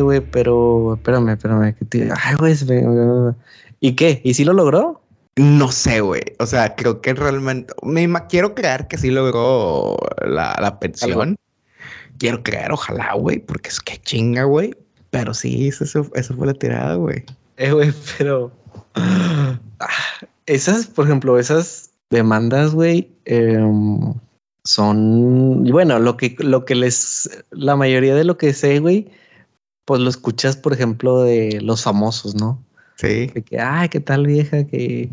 sé, güey, pero espérame, espérame. Que te... Ay, güey, me- ¿y qué? ¿Y si lo logró? No sé, güey. O sea, creo que realmente. Me quiero creer que sí logró la, la pensión. Quiero creer, ojalá, güey, porque es que chinga, güey. Pero sí, eso, eso, eso fue la tirada, güey. Eh, güey, pero. Ah, Esas, por ejemplo, esas demandas, güey, em, son. Bueno, lo que, lo que les. La mayoría de lo que sé, güey, pues lo escuchas, por ejemplo, de los famosos, ¿no? Sí. De que, ay, qué tal vieja que.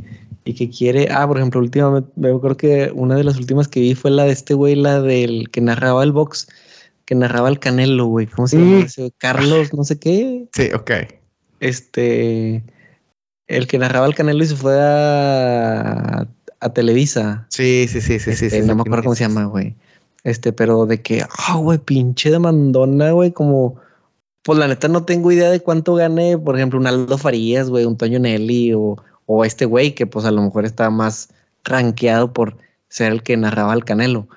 Y que quiere. Ah, por ejemplo, últimamente, me creo que una de las últimas que vi fue la de este güey, la del que narraba el box, que narraba el Canelo, güey. ¿Cómo se llama Mm. Carlos, no sé qué. Sí, ok. Este. El que narraba el Canelo y se fue a, a Televisa. Sí, sí, sí, sí, sí. Este, sí, no me acuerdo cómo se llama, güey. Este, pero de que, ah, güey, pinche de mandona, güey, como. Pues la neta no tengo idea de cuánto gane, por ejemplo, un Aldo Farías, güey, un Toño Nelly o, o este güey que pues a lo mejor está más rankeado por ser el que narraba el Canelo.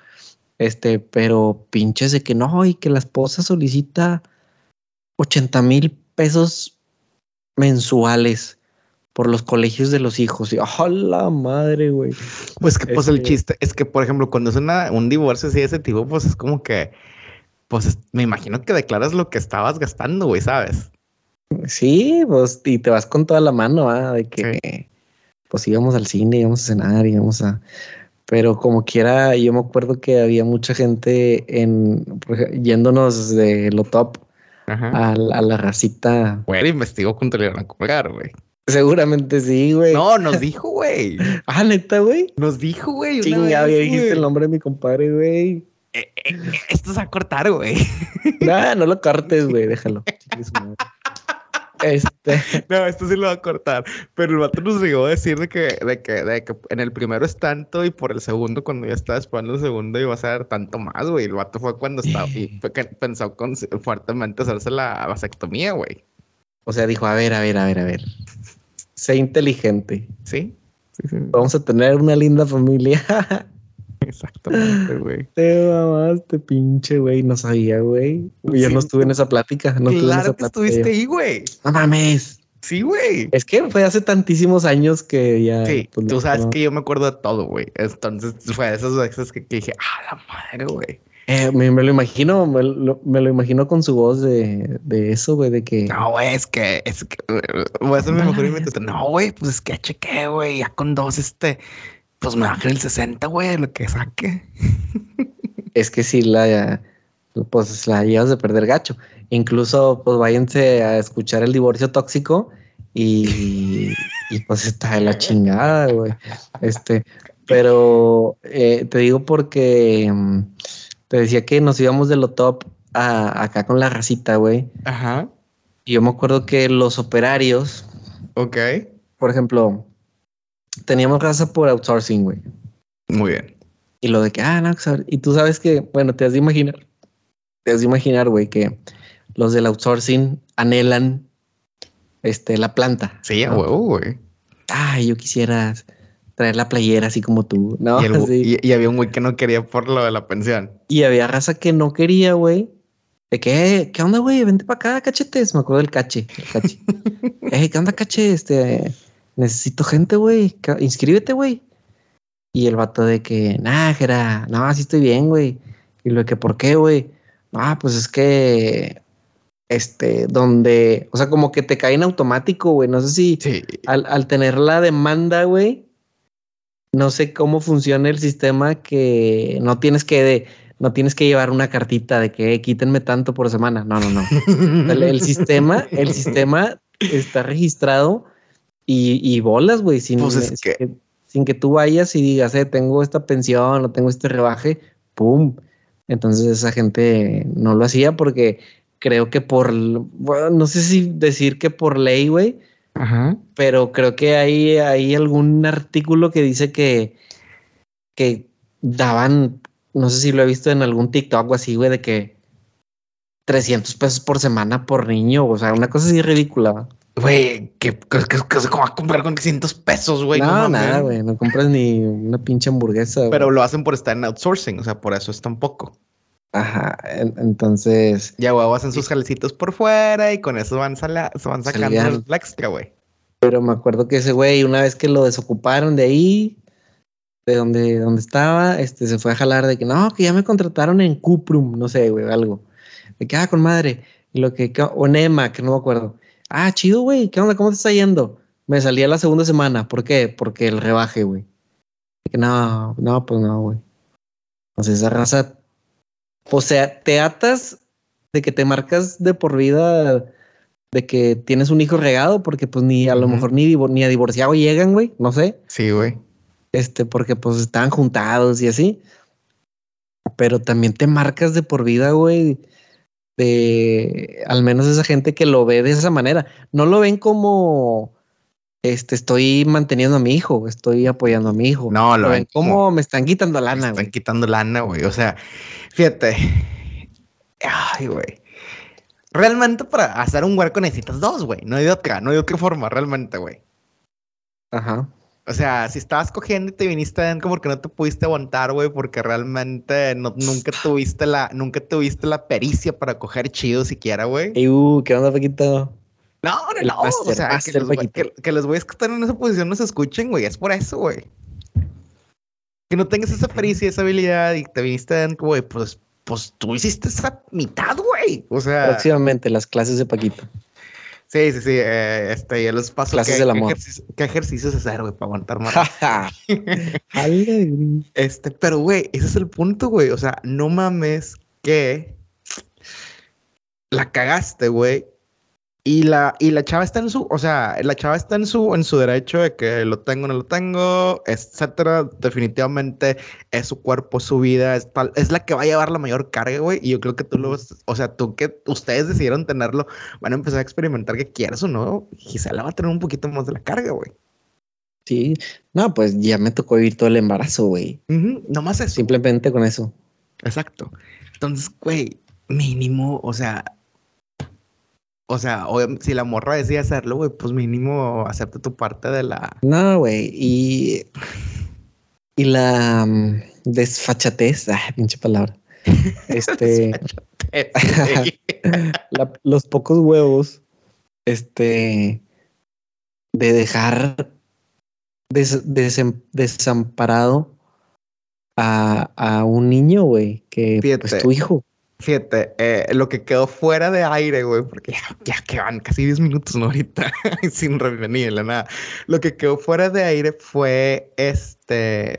Este, pero pinches de que no, y que la esposa solicita 80 mil pesos mensuales por los colegios de los hijos. Y, ¡oh, la madre, güey! Pues que, pues el Este- chiste es que, por ejemplo, cuando es una, un divorcio así de ese tipo, pues es como que, pues es- me imagino que declaras lo que estabas gastando, güey, ¿sabes? Sí, pues, y te vas con toda la mano, ¿ah? De que, pues íbamos al cine, íbamos a cenar, íbamos a... Pero como quiera, yo me acuerdo que había mucha gente en, yéndonos de lo top a, la- a la racita. Güey, investigó iban a cobrar, güey. Seguramente sí, güey. No, nos dijo, güey. Ah, neta, güey. Nos dijo, güey. una Chinga, ya dijiste el nombre de mi compadre, güey. Eh, eh, eh, esto se va a cortar, güey. Nah, no lo cortes, güey, déjalo. Este, No, esto sí lo va a cortar. Pero el vato nos llegó a decir de que, de que, de que en el primero es tanto y por el segundo, cuando ya estaba esperando el segundo, iba a ser tanto más, güey. El vato fue cuando estaba y fue que pensó con, fuertemente hacerse la vasectomía, güey. o sea, dijo, a ver, a ver, a ver, a ver. Sé inteligente. Sí, sí, sí. Vamos a tener una linda familia. Exactamente, güey. Te mamaste, pinche güey. No sabía, güey. Yo Sí. no estuve en esa plática. No estuve en esa claro que estuviste ahí, güey. No mames. Sí, güey. Es que fue hace tantísimos años que ya. Sí, pues, tú sabes no. que yo me acuerdo de todo, güey. Entonces fue de esas veces que, que dije, ah, la madre, güey. Eh, me, me lo imagino, me lo, me lo imagino con su voz de, de eso, güey, de que. No, güey, es que, es que, mejor. No, güey, pues es que chequé, güey, ya con dos, este, pues me bajan el 60, güey, lo que saque. Es que si la, pues la llevas de perder gacho. Incluso, pues váyanse a escuchar el divorcio tóxico y, y pues está de la chingada, güey. Este, pero eh, te digo porque mm, te decía que nos íbamos de lo top a, acá con la racita, güey. Ajá, Y yo me acuerdo que los operarios, ok. por ejemplo, teníamos raza por outsourcing, güey. Muy bien. Y lo de que, ah, no, y tú sabes que, bueno, te has de imaginar, te has de imaginar, güey, que los del outsourcing anhelan este, la planta. Sí, a huevo, güey. Ay, yo quisiera traer la playera así como tú, ¿no? y, el- Así. y- y había un güey que no quería por lo de la pensión. Y había raza que no quería, güey. De que, "Eh, ¿qué onda, güey? Vente para acá, cachetes. Me acuerdo del cache. el cache. eh, ¿qué onda, cache? Este, necesito gente, güey. Inscríbete, güey. Y el vato de que, nah, Jera, no, así estoy bien, güey. Y lo de que, ¿por qué, güey? Ah, pues es que, este, donde, o sea, como que te cae en automático, güey. No sé si Sí. al, al tener la demanda, güey, no sé cómo funciona el sistema que no tienes que de, no tienes que llevar una cartita de que "Eh, quítenme tanto por semana. No, no, no. El, el sistema, el sistema está registrado y, y bolas, güey, sin, Pues es que- sin que tú vayas y digas, eh, tengo esta pensión o tengo este rebaje, pum. Entonces esa gente no lo hacía porque creo que por, bueno, no sé si decir que por ley, güey, Ajá. pero creo que hay, hay algún artículo que dice que, que daban, no sé si lo he visto en algún TikTok o así, güey, de que 300 pesos por semana por niño, o sea, una cosa así ridícula. Güey, que, se va a comprar con 500 pesos, güey. no, nada, güey, no compras ni una pinche hamburguesa. güey. Pero lo hacen por estar en outsourcing, o sea, por eso es tan poco. Ajá, en- entonces, Ya, huevo, hacen sus jalecitos por fuera y con eso van, sala- se van sacando la extra, güey. pero me acuerdo que ese güey, una vez que lo desocuparon de ahí, de donde, donde estaba, este, se fue a jalar de que no, que ya me contrataron en Cuprum, no sé, güey, algo. De que, ah, con madre. Y lo que, o Nema, que no me acuerdo. Ah, chido, güey, ¿qué onda? ¿Cómo te está yendo? Me salía la segunda semana. ¿Por qué? Porque el rebaje, güey. No, no, pues no, güey. Entonces esa raza, o sea, te atas de que te marcas de por vida de que tienes un hijo regado, porque pues ni a lo mejor ni, ni a divorciado llegan, güey, no sé Sí, güey. este, porque pues estaban juntados y así. Pero también te marcas de por vida, güey, de al menos esa gente que lo ve de esa manera. No lo ven como, este, estoy manteniendo a mi hijo, estoy apoyando a mi hijo. No, lo lo ven como, como- me están quitando lana, Están güey. quitando lana, güey. O sea, fíjate. Ay, güey. Realmente para hacer un huerco necesitas dos, güey. No hay de otra, no hay de otra forma, realmente, güey. Ajá. O sea, si estabas cogiendo y te viniste adentro porque no te pudiste aguantar, güey, porque realmente no- nunca tuviste la, nunca tuviste la pericia para coger chido siquiera, güey. Uh, ¿qué onda, Paquito? No, no, no. o sea, que los, Paquito. que, que los güeyes que están en esa posición no se escuchen, güey. Es por eso, güey. Que no tengas esa pericia, esa habilidad y te viniste adentro, güey, pues, pues tú hiciste esa mitad, güey. O sea, Próximamente las clases de Paquito. Sí, sí, sí. eh, este, ya les paso Clases qué, del qué amor. ejercicio- qué ejercicios hacer, güey, para aguantar más. Este, pero güey, ese es el punto, güey. O sea, no mames que la cagaste, güey. Y la, y la chava está en su, o sea, la chava está en su, en su derecho de que lo tengo, no lo tengo, etcétera. Definitivamente es su cuerpo, su vida, es, tal- es la que va a llevar la mayor carga, güey. Y yo creo que tú lo, o sea, tú que ustedes decidieron tenerlo, van a empezar a experimentar que quieras o no. Gisela va a tener un poquito más de la carga, güey. Sí, no, pues ya me tocó vivir todo el embarazo, güey. Ujú, Nomás eso. Simplemente con eso. Exacto. Entonces, güey, mínimo, o sea, o sea, si la morra decide hacerlo, güey, pues mínimo acepta tu parte de la. No, güey. Y, y la mm, desfachatez, ah, pinche palabra. Este, la- los pocos huevos, este, de dejar des- desem- desamparado a, a un niño, güey, que pues Fíjate. tu hijo. Fíjate, eh, lo que quedó fuera de aire, güey, porque ya, ya que van casi 10 minutos, ¿no? Ahorita, sin revenirle nada. Lo que quedó fuera de aire fue este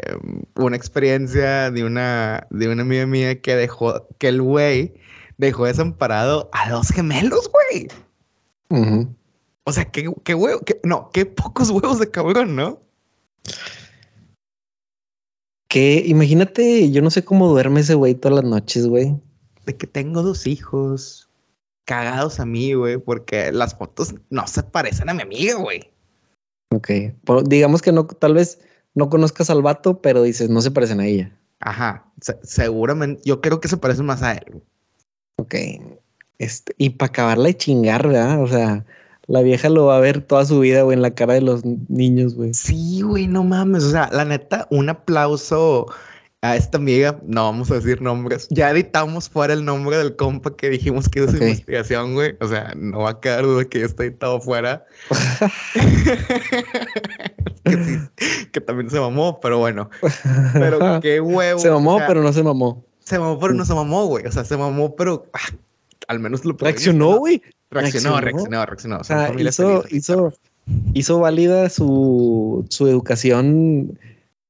una experiencia de una, de una amiga mía que dejó, que el güey dejó desamparado a dos gemelos, güey. O sea, qué, qué huevo, qué- no, qué pocos huevos de cabrón, ¿no? Que imagínate, yo no sé cómo duerme ese güey todas las noches, güey. De que tengo dos hijos cagados a mí, güey, porque las fotos no se parecen a mi amiga, güey. Ok. Digamos que no, tal vez no conozcas al vato, pero dices, no se parecen a ella. Ajá, se- seguramente, yo creo que se parecen más a él. Ok. Este, y para acabarla de chingar, ¿verdad? O sea, la vieja lo va a ver toda su vida, güey, en la cara de los niños, güey. Sí, güey, no mames, o sea, la neta, un aplauso a esta amiga, no vamos a decir nombres, ya editamos fuera el nombre del compa que dijimos que hizo Ok. investigación, güey, o sea, no va a quedar duda que ya está editado fuera. que, sí, que también se mamó, pero bueno. Pero qué huevo. se mamó, o sea, pero no se mamó. Se mamó, pero no se mamó, güey. O sea, se mamó, pero ah, al menos lo Reaccionó, güey. Reaccionó, reaccionó. reaccionó. O sea, familias hizo, hizo, hizo válida su, su educación.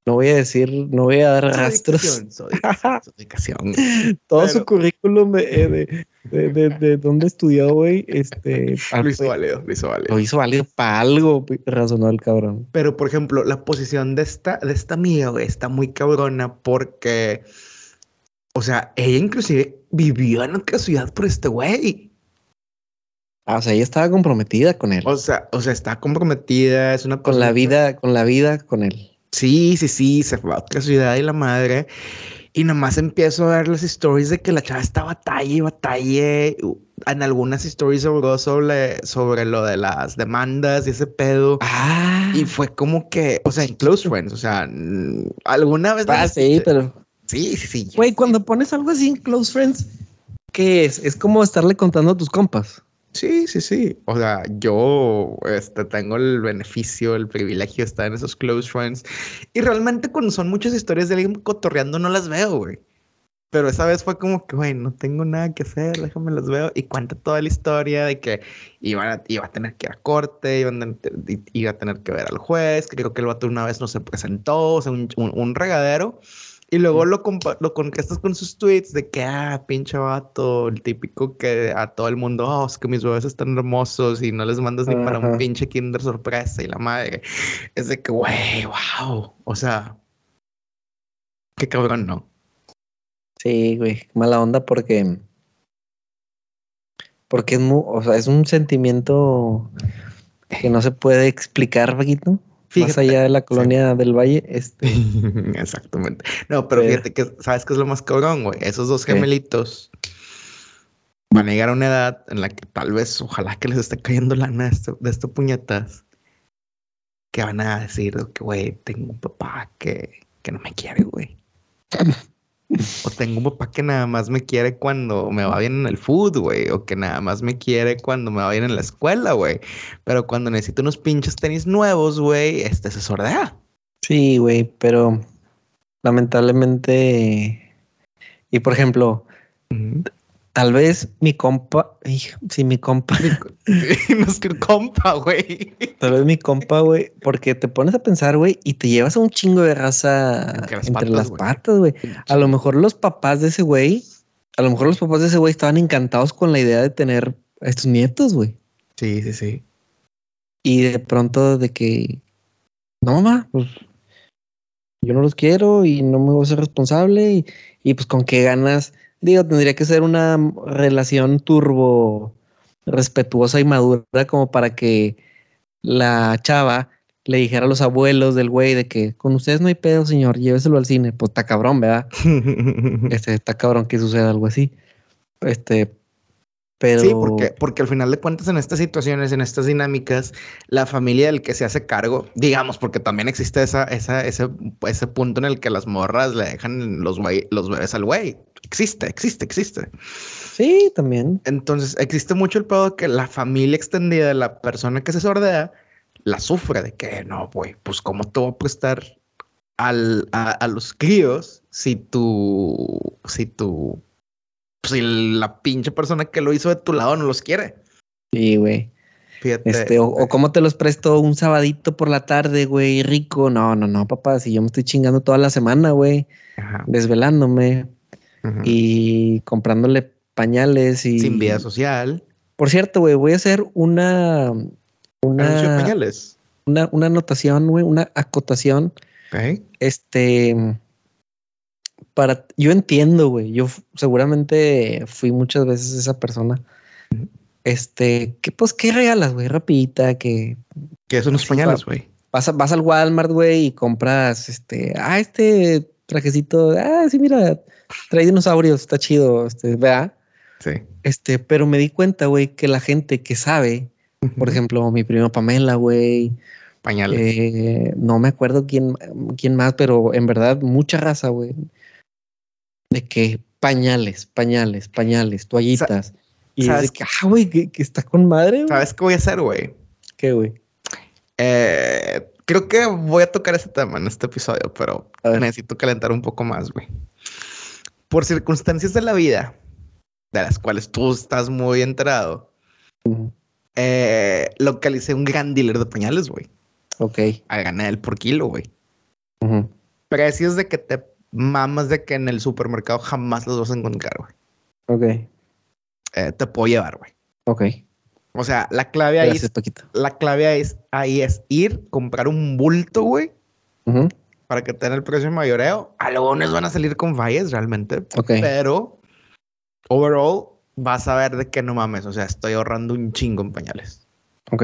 No voy a decir, no voy a dar rastros. Todo su currículum de, eh, de, de, de, de dónde estudió, güey. Este, Lo hizo válido, lo hizo válido. lo hizo válido para algo, razonó el cabrón. Pero, por ejemplo, la posición de esta, de esta amiga, güey, está muy cabrona porque, o sea, ella inclusive vivió en otra ciudad por este güey. Ah, o sea, ella estaba comprometida con él. O sea, o sea, está comprometida, es una Con la vida, con la vida con él. Sí, sí, sí, se fue a otra ciudad y la madre. Y nomás empiezo a ver las stories de que la chava está batalla y batalle. En algunas stories habló sobre, sobre lo de las demandas y ese pedo. Ah, Y fue como que, o sea, en close friends, o sea, alguna vez. ah, sí, pero Sí, sí, sí. Güey, cuando pones algo así en Close Friends, ¿qué es? Es como estarle contando a tus compas. Sí, sí, sí. O sea, yo este, tengo el beneficio, el privilegio de estar en esos close friends. Y realmente cuando son muchas historias de alguien cotorreando no las veo, güey. Pero esa vez fue como que, güey, no tengo nada que hacer, déjame las veo. Y cuenta toda la historia de que iba a, tener que ir a corte, iba a, tener que ver al juez, creo que el vato una vez no se presentó, o sea, un regadero. Y luego lo, lo contestas con sus tweets de que, ah, pinche vato, el típico que a todo el mundo, oh, es que mis bebés están hermosos y no les mandas ni para un pinche kinder sorpresa y la madre. Es de que, güey, wow. O sea, qué cabrón, ¿no? Sí, güey, mala onda porque. Porque es, muy, o sea, es un sentimiento que no se puede explicar, Paquito. Más allá de la colonia del Valle, este. Exactamente. No, pero, fíjate que, ¿sabes qué es lo más cabrón, güey? Esos dos gemelitos van a llegar a una edad en la que tal vez, ojalá que les esté cayendo lana de, de estos puñetas, que van a decir que, güey, tengo un papá que, que no me quiere, güey. O tengo un papá que nada más me quiere cuando me va bien en el food, güey. O que nada más me quiere cuando me va bien en la escuela, güey. Pero cuando necesito unos pinches tenis nuevos, güey, este se sordea. Sí, güey, pero lamentablemente. Y por ejemplo, Tal vez mi compa, sí, mi compa. no es que compa, güey. Tal vez mi compa, güey, porque te pones a pensar, güey, y te llevas a un chingo de raza entre las, patas, güey. A lo mejor los papás de ese güey, a lo mejor los papás de ese güey estaban encantados con la idea de tener a estos nietos, güey. Sí, sí, sí. Y de pronto de que, no, mamá, pues yo no los quiero y no me voy a ser responsable y, y pues con qué ganas Digo, tendría que ser una relación turbo respetuosa y madura como para que la chava le dijera a los abuelos del güey de que con ustedes no hay pedo, señor, lléveselo al cine. Pues está cabrón, ¿verdad? este, está cabrón que suceda algo así. Este, pero... Sí, porque, porque al final de cuentas en estas situaciones, en estas dinámicas, la familia del que se hace cargo, digamos, porque también existe esa, esa, ese, ese punto en el que las morras le dejan los, los bebés al güey. Existe, existe, existe. Sí, también. Entonces, existe mucho el pedo que la familia extendida de la persona que se sordea la sufre de que no, güey, pues cómo te voy a prestar al, a, los críos si tú, si tú, si la pinche persona que lo hizo de tu lado no los quiere. Sí, güey. Fíjate. Este, o, o, cómo te los presto un sabadito por la tarde, güey, rico. No, no, no, papá, si yo me estoy chingando toda la semana, güey, desvelándome y comprándole pañales y. Sin vida social. Por cierto, güey, voy a hacer una. Una. pañales. Una, una anotación, güey, una acotación. Este. Para. Yo entiendo, güey. Yo seguramente fui muchas veces esa persona. Este, que pues, ¿qué regalas, güey? Rapidita, que. Que son los pañales, güey. Vas, vas al Walmart, güey, y compras este. Ah, este trajecito. Ah, sí, mira, trae dinosaurios, está chido, este, vea. Sí. Este, pero me di cuenta, güey, que la gente que sabe, por ejemplo, mi prima Pamela, güey. Pañales. Eh, no me acuerdo quién, quién más, pero en verdad, mucha raza, güey. De que pañales, pañales, pañales, toallitas. y ¿sabes? que, ah, güey, que, está con madre. ¿Sabes qué voy a hacer, güey? ¿Qué, güey? Eh, creo que voy a tocar ese tema en este episodio, pero necesito calentar un poco más, güey por circunstancias de la vida, de las cuales tú estás muy enterado, eh, localicé un gran dealer de pañales, güey. Ok. A ganar el por kilo, güey. Precios de que te mamas de que en el supermercado jamás los vas a encontrar, güey. Ok. Eh, te puedo llevar, güey. Ok. O sea, la clave ahí es, la clave es, ahí es ir, comprar un bulto, güey para que tenga el precio de mayoreo. Algunos van a salir con fallas realmente. Pero overall vas a ver de que no mames. O sea, estoy ahorrando un chingo en pañales. Ok.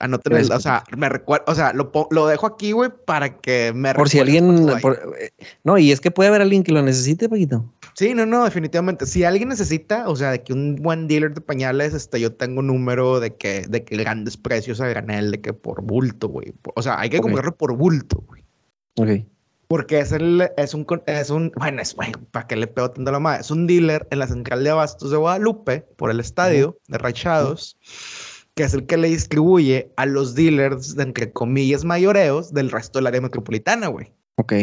Anoten el, o sea, me recuerdo, o sea, lo, lo dejo aquí, güey, para que me Por si alguien, eh, no, y es que puede haber alguien que lo necesite, Paquito. Sí, no, no, definitivamente. Si alguien necesita, o sea, de que un buen dealer de pañales, este, yo tengo número de que, de que grandes precios a granel, de que por bulto, güey. O sea, hay que comprarlo por bulto, güey. Ok. Porque es, el, es un, es un, bueno, es, bueno, ¿para qué le pego tanto la madre? Es un dealer en la central de abastos de Guadalupe, por el estadio de Rachados, que es el que le distribuye a los dealers, de, entre comillas, mayoreos del resto del área metropolitana, güey. Ok.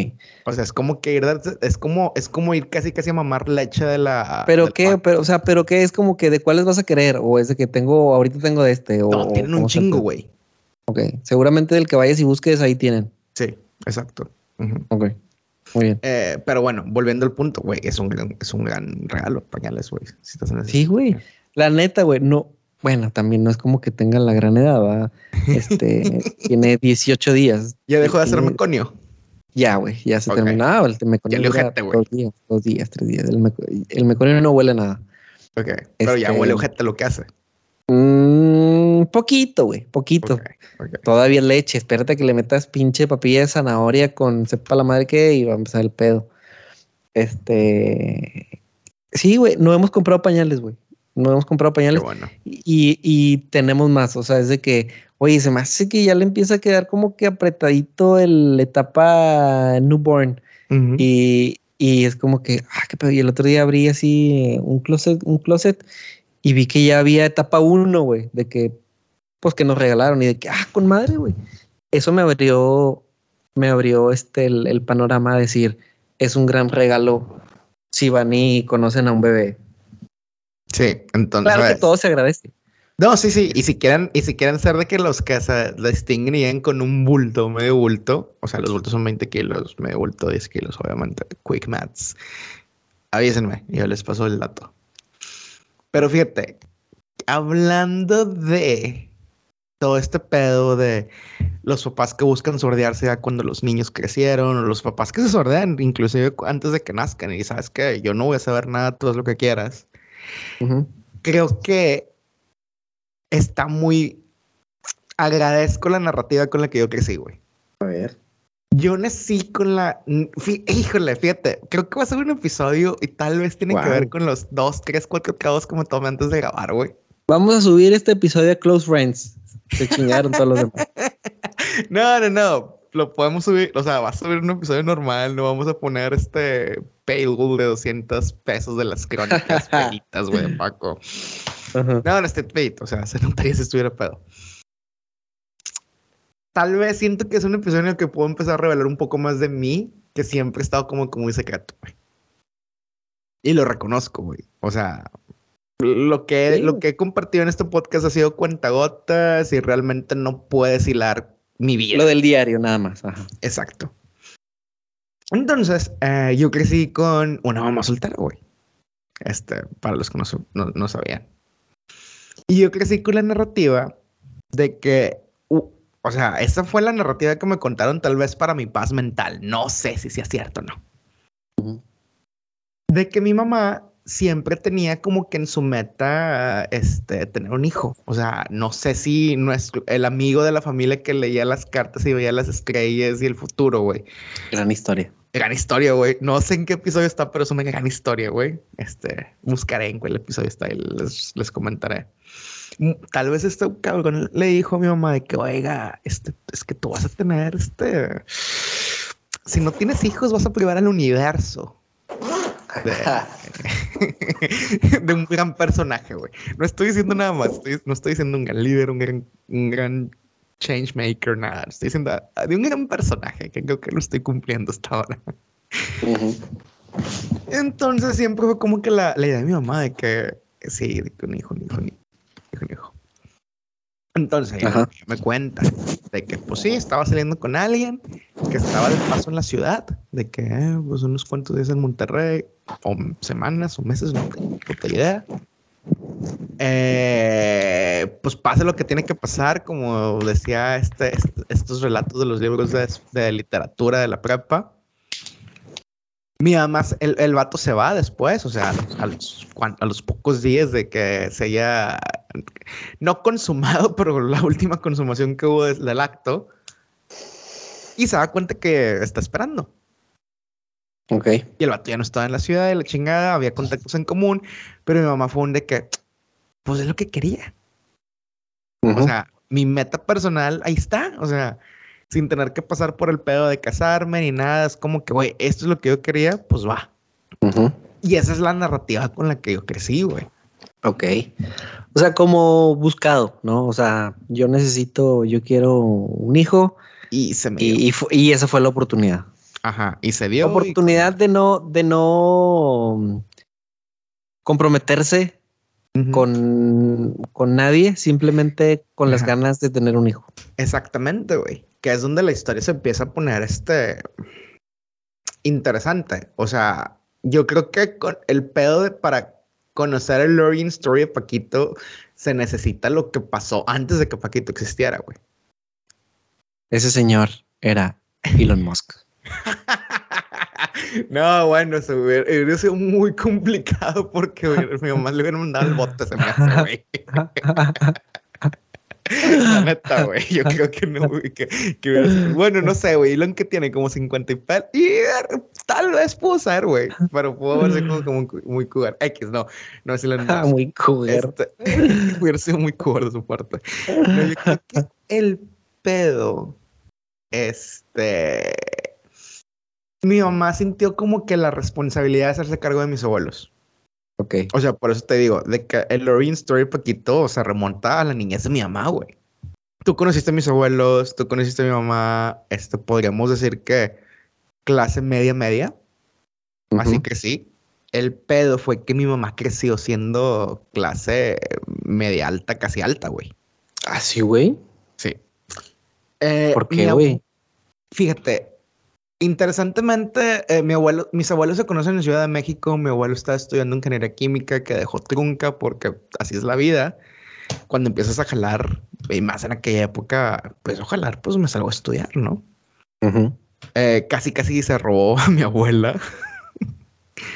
O sea, es como que ir, es como, es como ir casi casi a mamar leche de la. Pero qué, pero, o sea, pero qué es como que de cuáles vas a querer, o es de que tengo, ahorita tengo de este, o. No, tienen un chingo, güey. Ok. Seguramente del que vayas y busques ahí tienen. Sí, exacto. Ok. Muy bien. Eh, pero bueno, volviendo al punto, güey, es un gran, es un gran regalo, pañales, güey. Si sí, güey. La neta, güey, no. Bueno, también no es como que tenga la gran edad, ¿va? Este, tiene 18 días. ¿Ya dejó de hacer meconio? Ya, güey, ya se terminaba. El meconio ya ojete, güey. Dos días, dos días, tres días. El, el meconio no huele a nada. Ok, pero ya huele este ojete lo que hace. Un poquito, güey, poquito. Todavía leche. Espérate que le metas pinche papilla de zanahoria con sepa la madre que y va a empezar el pedo. Este. Sí, güey, no hemos comprado pañales, güey. No hemos comprado pañales. Bueno. Y, y, tenemos más. O sea, es de que, oye, se me hace que ya le empieza a quedar como que apretadito el etapa newborn. y, y, es como que, ah, qué pedo. Y el otro día abrí así un closet, un closet y vi que ya había etapa 1, güey, de que, pues que nos regalaron y de que, ah, con madre, güey. Eso me abrió, me abrió este, el, panorama a decir, es un gran regalo si van y conocen a un bebé. Sí, entonces. Claro que todo se agradece. No, sí, sí. Y si quieren, y si quieren ser de que los se distinguen con un bulto, medio bulto, o sea, los bultos son 20 kilos, medio bulto 10 kilos, obviamente, quick maths, avísenme, yo les paso el dato. Pero fíjate, hablando de todo este pedo de los papás que buscan sordearse ya cuando los niños crecieron, o los papás que se sordean inclusive antes de que nazcan y sabes que yo no voy a saber nada, tú haz lo que quieras. Creo que está muy... Agradezco la narrativa con la que yo crecí, güey. A ver. Yo nací con la. Híjole, fíjate, creo que va a ser un episodio y tal vez tiene que ver con los dos, tres, cuatro cabos me tomé antes de grabar, güey. Vamos a subir este episodio a Close Friends. Se chingaron todos los demás. No, no, no. Lo podemos subir, o sea, va a subir un episodio normal. No vamos a poner este paywall de 200 pesos de las crónicas pelitas, güey, Paco. No, no, este pay, o sea, se notaría si estuviera pedo tal vez siento que es un episodio en el que puedo empezar a revelar un poco más de mí, que siempre he estado como, como muy secreto, güey. Y lo reconozco, güey. O sea, lo que, lo que he compartido en este podcast ha sido cuentagotas y realmente no puedes hilar mi vida. Lo del diario, nada más. Exacto. Entonces, eh, yo crecí con una mamá soltera, güey. Este, para los que no, no sabían. Y yo crecí con la narrativa de que o sea, esa fue la narrativa que me contaron tal vez para mi paz mental. No sé si sea cierto o no. De que mi mamá siempre tenía como que en su meta este, tener un hijo. O sea, no sé si nuestro, el amigo de la familia que leía las cartas y veía las estrellas y el futuro, güey. Gran historia. Gran historia, güey. No sé en qué episodio está, pero es una gran historia, güey. Este, buscaré en cuál episodio está y les, les comentaré tal vez este cabrón le dijo a mi mamá de que, oiga, este, es que tú vas a tener este. Si no tienes hijos, vas a privar al universo. De, un gran personaje, güey. No estoy diciendo nada más. no estoy diciendo un gran líder, un gran, un gran change maker, nada. Estoy diciendo de un gran personaje que creo que lo estoy cumpliendo hasta ahora. Entonces siempre fue como que la, la, idea de mi mamá de que sí, de que un hijo, un hijo, un hijo. Entonces me cuenta de que, pues sí, estaba saliendo con alguien que estaba de paso en la ciudad, de que, eh, pues unos cuantos días en Monterrey, o semanas o meses, no tengo puta idea. Eh, pues pase lo que tiene que pasar, como decía este, este estos relatos de los libros de, de literatura de la prepa. Mi mamá, el, el vato se va después, o sea, a los, a los, pocos días de que se haya no consumado, pero la última consumación que hubo del acto, y se da cuenta que está esperando. Ok. Y el vato ya no estaba en la ciudad de la chingada, había contactos en común, pero mi mamá fue un de que, pues es lo que quería. O sea, mi meta personal ahí está, o sea, sin tener que pasar por el pedo de casarme ni nada. Es como que, güey, esto es lo que yo quería, pues va. Y esa es la narrativa con la que yo crecí, güey. Ok. O sea, como buscado, ¿no? O sea, yo necesito, yo quiero un hijo. Y se me y, y, esa fue la oportunidad. Ajá. Y se dio. La oportunidad de no, de no comprometerse con, con, nadie, simplemente con las ganas de tener un hijo. Exactamente, güey. Que es donde la historia se empieza a poner este interesante. O sea, yo creo que con el pedo de para conocer el origin story de Paquito se necesita lo que pasó antes de que Paquito existiera, güey. Ese señor era Elon Musk. no, bueno, eso hubiera, sido muy complicado porque mi mamá le hubiera mandado el bote, se me hace, güey. La neta, güey. Yo creo que no, Que, que Bueno, no sé, güey. Elon que tiene como 50 y pel. Y tal vez pudo ser, güey. Pero pudo verse como, como muy cougar. X, no. No es Elon Ah, muy cougar. Este, hubiera sido muy cougar de su parte. No, yo creo que el pedo. Este. Mi mamá sintió como que la responsabilidad de hacerse cargo de mis abuelos. Ok. O sea, por eso te digo, de que el origin story poquito se remonta a la niñez de mi mamá, güey. Tú conociste a mis abuelos, tú conociste a mi mamá, esto podríamos decir que clase media media. Así que sí. El pedo fue que mi mamá creció siendo clase media alta, casi alta, güey. ¿Ah, sí, güey? Sí. Eh, ¿Por qué, güey? Fíjate, Interesantemente, eh, mi abuelo, mis abuelos se conocen en Ciudad de México. Mi abuelo está estudiando ingeniería química que dejó trunca porque así es la vida. Cuando empiezas a jalar, y más en aquella época, pues a jalar, pues me salgo a estudiar, ¿no? Eh, casi, casi se robó a mi abuela.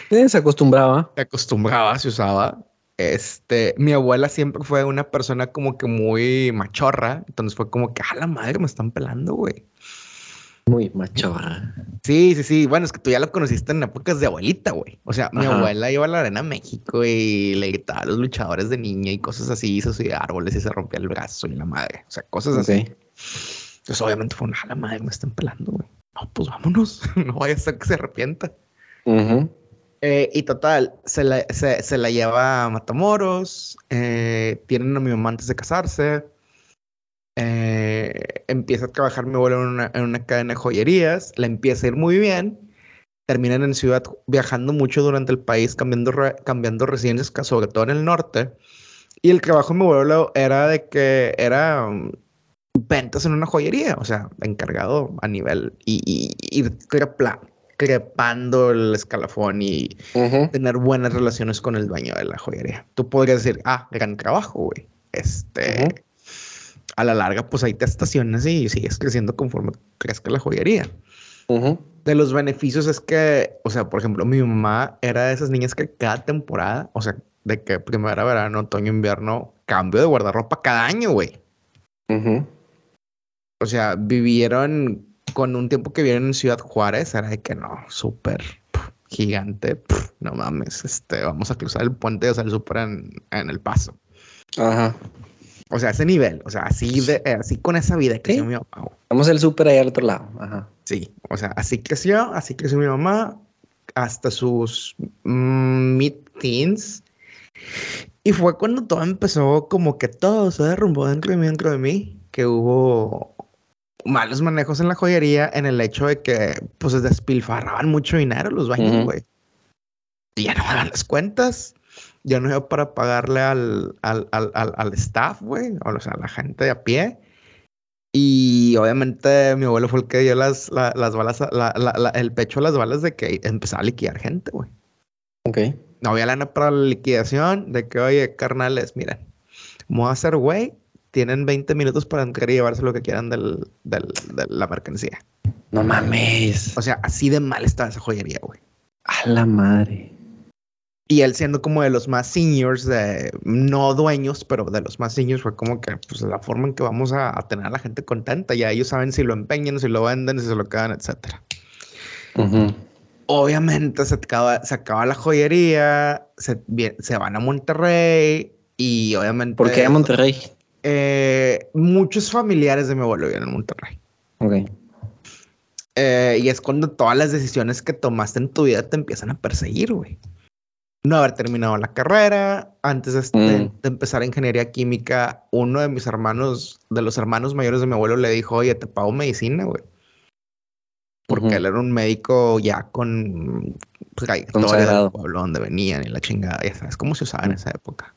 Eh, se acostumbraba. Se acostumbraba, se usaba. Este, mi abuela siempre fue una persona como que muy machorra. Entonces fue como que, a la madre, me están pelando, güey. Muy machorra. Sí, sí, sí. Bueno, es que tú ya lo conociste en épocas de abuelita, güey. O sea, mi abuela iba a la arena México y le gritaba a los luchadores de niña y cosas así, hizo así árboles y se rompía el brazo y la madre. O sea, cosas así. Entonces, obviamente fue una la madre, me están pelando, güey. No, pues vámonos. no vaya a ser que se arrepienta. Eh, y total, se la, se, la lleva a Matamoros. Eh, tienen a mi mamá antes de casarse. Eh, empieza a trabajar mi abuelo en una, en una, cadena de joyerías, le empieza a ir muy bien, terminan en ciudad viajando mucho durante el país, cambiando, cambiando residencias, sobre todo en el norte. Y el trabajo de mi abuelo era de que era um, ventas en una joyería, o sea, encargado a nivel y, ir crepando el escalafón y tener buenas relaciones con el dueño de la joyería. Tú podrías decir, ah, gran trabajo, güey. Este, a la larga, pues ahí te estacionas y sigues creciendo conforme crezca la joyería. De los beneficios es que, o sea, por ejemplo, mi mamá era de esas niñas que cada temporada, o sea, de que primavera, verano, otoño, invierno, cambio de guardarropa cada año, güey. O sea, vivieron con un tiempo que vivieron en Ciudad Juárez, era de que no, súper gigante, no mames, este, vamos a cruzar el puente, o sea, el súper en, en el paso. Ajá. O sea, ese nivel, o sea, así, de, eh, así con esa vida creció mi mamá. Vamos al súper ahí al otro lado. Ajá. Sí, o sea, así creció, así creció mi mamá hasta sus mm, mid-teens. Y fue cuando todo empezó, como que todo se derrumbó dentro de mí, dentro de mí, que hubo malos manejos en la joyería en el hecho de que, pues, despilfarraban mucho dinero los baños, güey. Y ya no daban las cuentas ya no iba para pagarle al, al, al, al staff, güey, o sea, a la gente de a pie. Y obviamente mi abuelo fue el que dio las, las balas, el pecho a las balas de que empezaba a liquidar gente, güey. Ok. No había lana para la liquidación, de que, oye, carnales, miren, vamos a hacer güey, tienen 20 minutos para entrar y llevarse lo que quieran del, del, de la mercancía. No mames. O sea, así de mal estaba esa joyería, güey. A la madre. Y él siendo como de los más seniors, de, no dueños, pero de los más seniors, fue como que pues la forma en que vamos a, tener a la gente contenta. Ya ellos saben si lo empeñan, si lo venden, si se lo quedan, etc. Obviamente se acaba, se acaba la joyería, se, se, van a Monterrey y obviamente... ¿Por qué a Monterrey? Eh, muchos familiares de mi abuelo viven en Monterrey. Ok. Eh, y es cuando todas las decisiones que tomaste en tu vida te empiezan a perseguir, güey. No haber terminado la carrera, antes de, Mm. de empezar ingeniería química, uno de mis hermanos, de los hermanos mayores de mi abuelo, le dijo, oye, te pago medicina, güey. Porque Ujú. él era un médico ya con pues, del pueblo donde venían y la chingada, ya sabes cómo se usaba en esa época.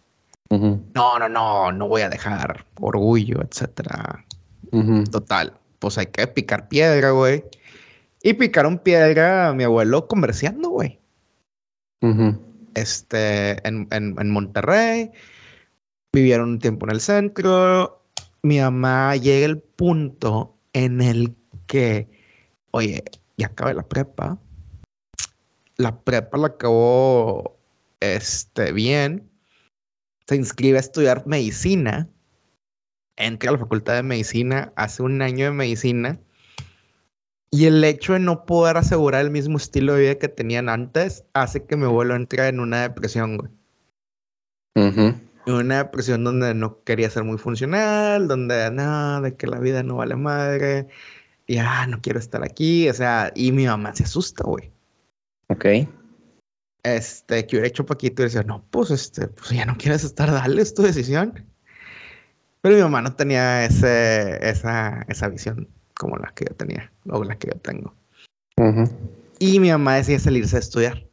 No, no, no, no voy a dejar orgullo, etcétera. Total, pues hay que picar piedra, güey. Y picaron piedra a mi abuelo comerciando, güey. Ujú. Este, en, en, en Monterrey. Vivieron un tiempo en el centro. Mi mamá llega el punto en el que, oye, ya acabé la prepa. La prepa la acabó, este, bien. Se inscribe a estudiar medicina. Entra a la facultad de medicina, hace un año de medicina. Y el hecho de no poder asegurar el mismo estilo de vida que tenían antes hace que mi abuelo entre en una depresión, güey. Una depresión donde no quería ser muy funcional, donde nada, de que la vida no vale madre. Y ah, no quiero estar aquí. O sea, y mi mamá se asusta, güey. Ok. Este, que hubiera hecho Paquito y decía, no, pues este, pues ya no quieres estar, dale, es tu decisión. Pero mi mamá no tenía ese, esa, esa visión como la que yo tenía, o la que yo tengo. Y mi mamá decía salirse a estudiar.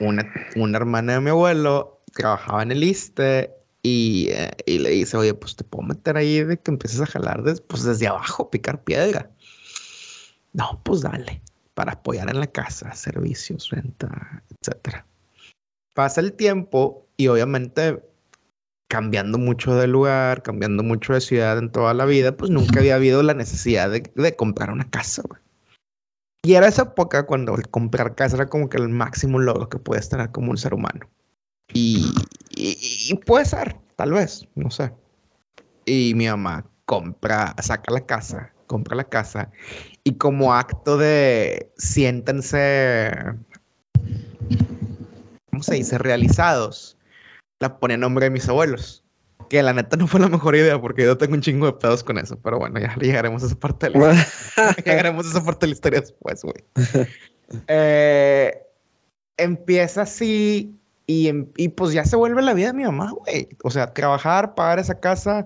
Una, una hermana de mi abuelo trabajaba en el ISTE y, eh, y le dice, oye, pues te puedo meter ahí de que empieces a jalar des- pues, desde abajo, picar piedra. No, pues dale, para apoyar en la casa, servicios, renta, etcétera. Pasa el tiempo y obviamente cambiando mucho de lugar, cambiando mucho de ciudad en toda la vida, pues nunca había habido la necesidad de, comprar una casa. Y era esa época cuando el comprar casa era como que el máximo logro que puedes tener como un ser humano. Y, y- y puede ser, tal vez, no sé. Y mi mamá compra, saca la casa, compra la casa. Y como acto de siéntense, ¿cómo se dice? Realizados, la pone a nombre de mis abuelos. Que la neta no fue la mejor idea porque yo tengo un chingo de pedos con eso. Pero bueno, ya llegaremos a esa parte de la Llegaremos a esa parte de la historia después, güey. Eh, empieza así y, em- y pues ya se vuelve la vida de mi mamá, güey. O sea, trabajar, pagar esa casa,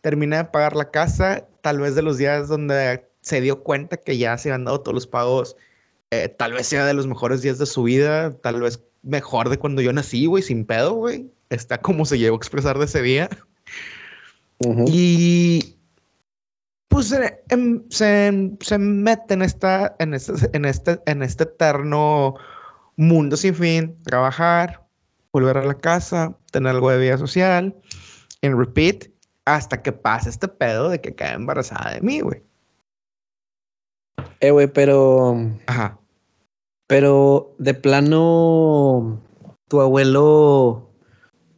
termina de pagar la casa, tal vez de los días donde se dio cuenta que ya se habían dado todos los pagos, eh, tal vez sea de los mejores días de su vida, tal vez mejor de cuando yo nací, güey, sin pedo, güey. Está como se llegó a expresar de ese día. Y pues se, em- se, se mete en esta, en este, en este, en este eterno mundo sin fin, trabajar, volver a la casa, tener algo de vida social, en repeat, hasta que pasa este pedo de que queda embarazada de mí, güey. Eh, güey, pero. Ajá. Pero de plano, tu abuelo,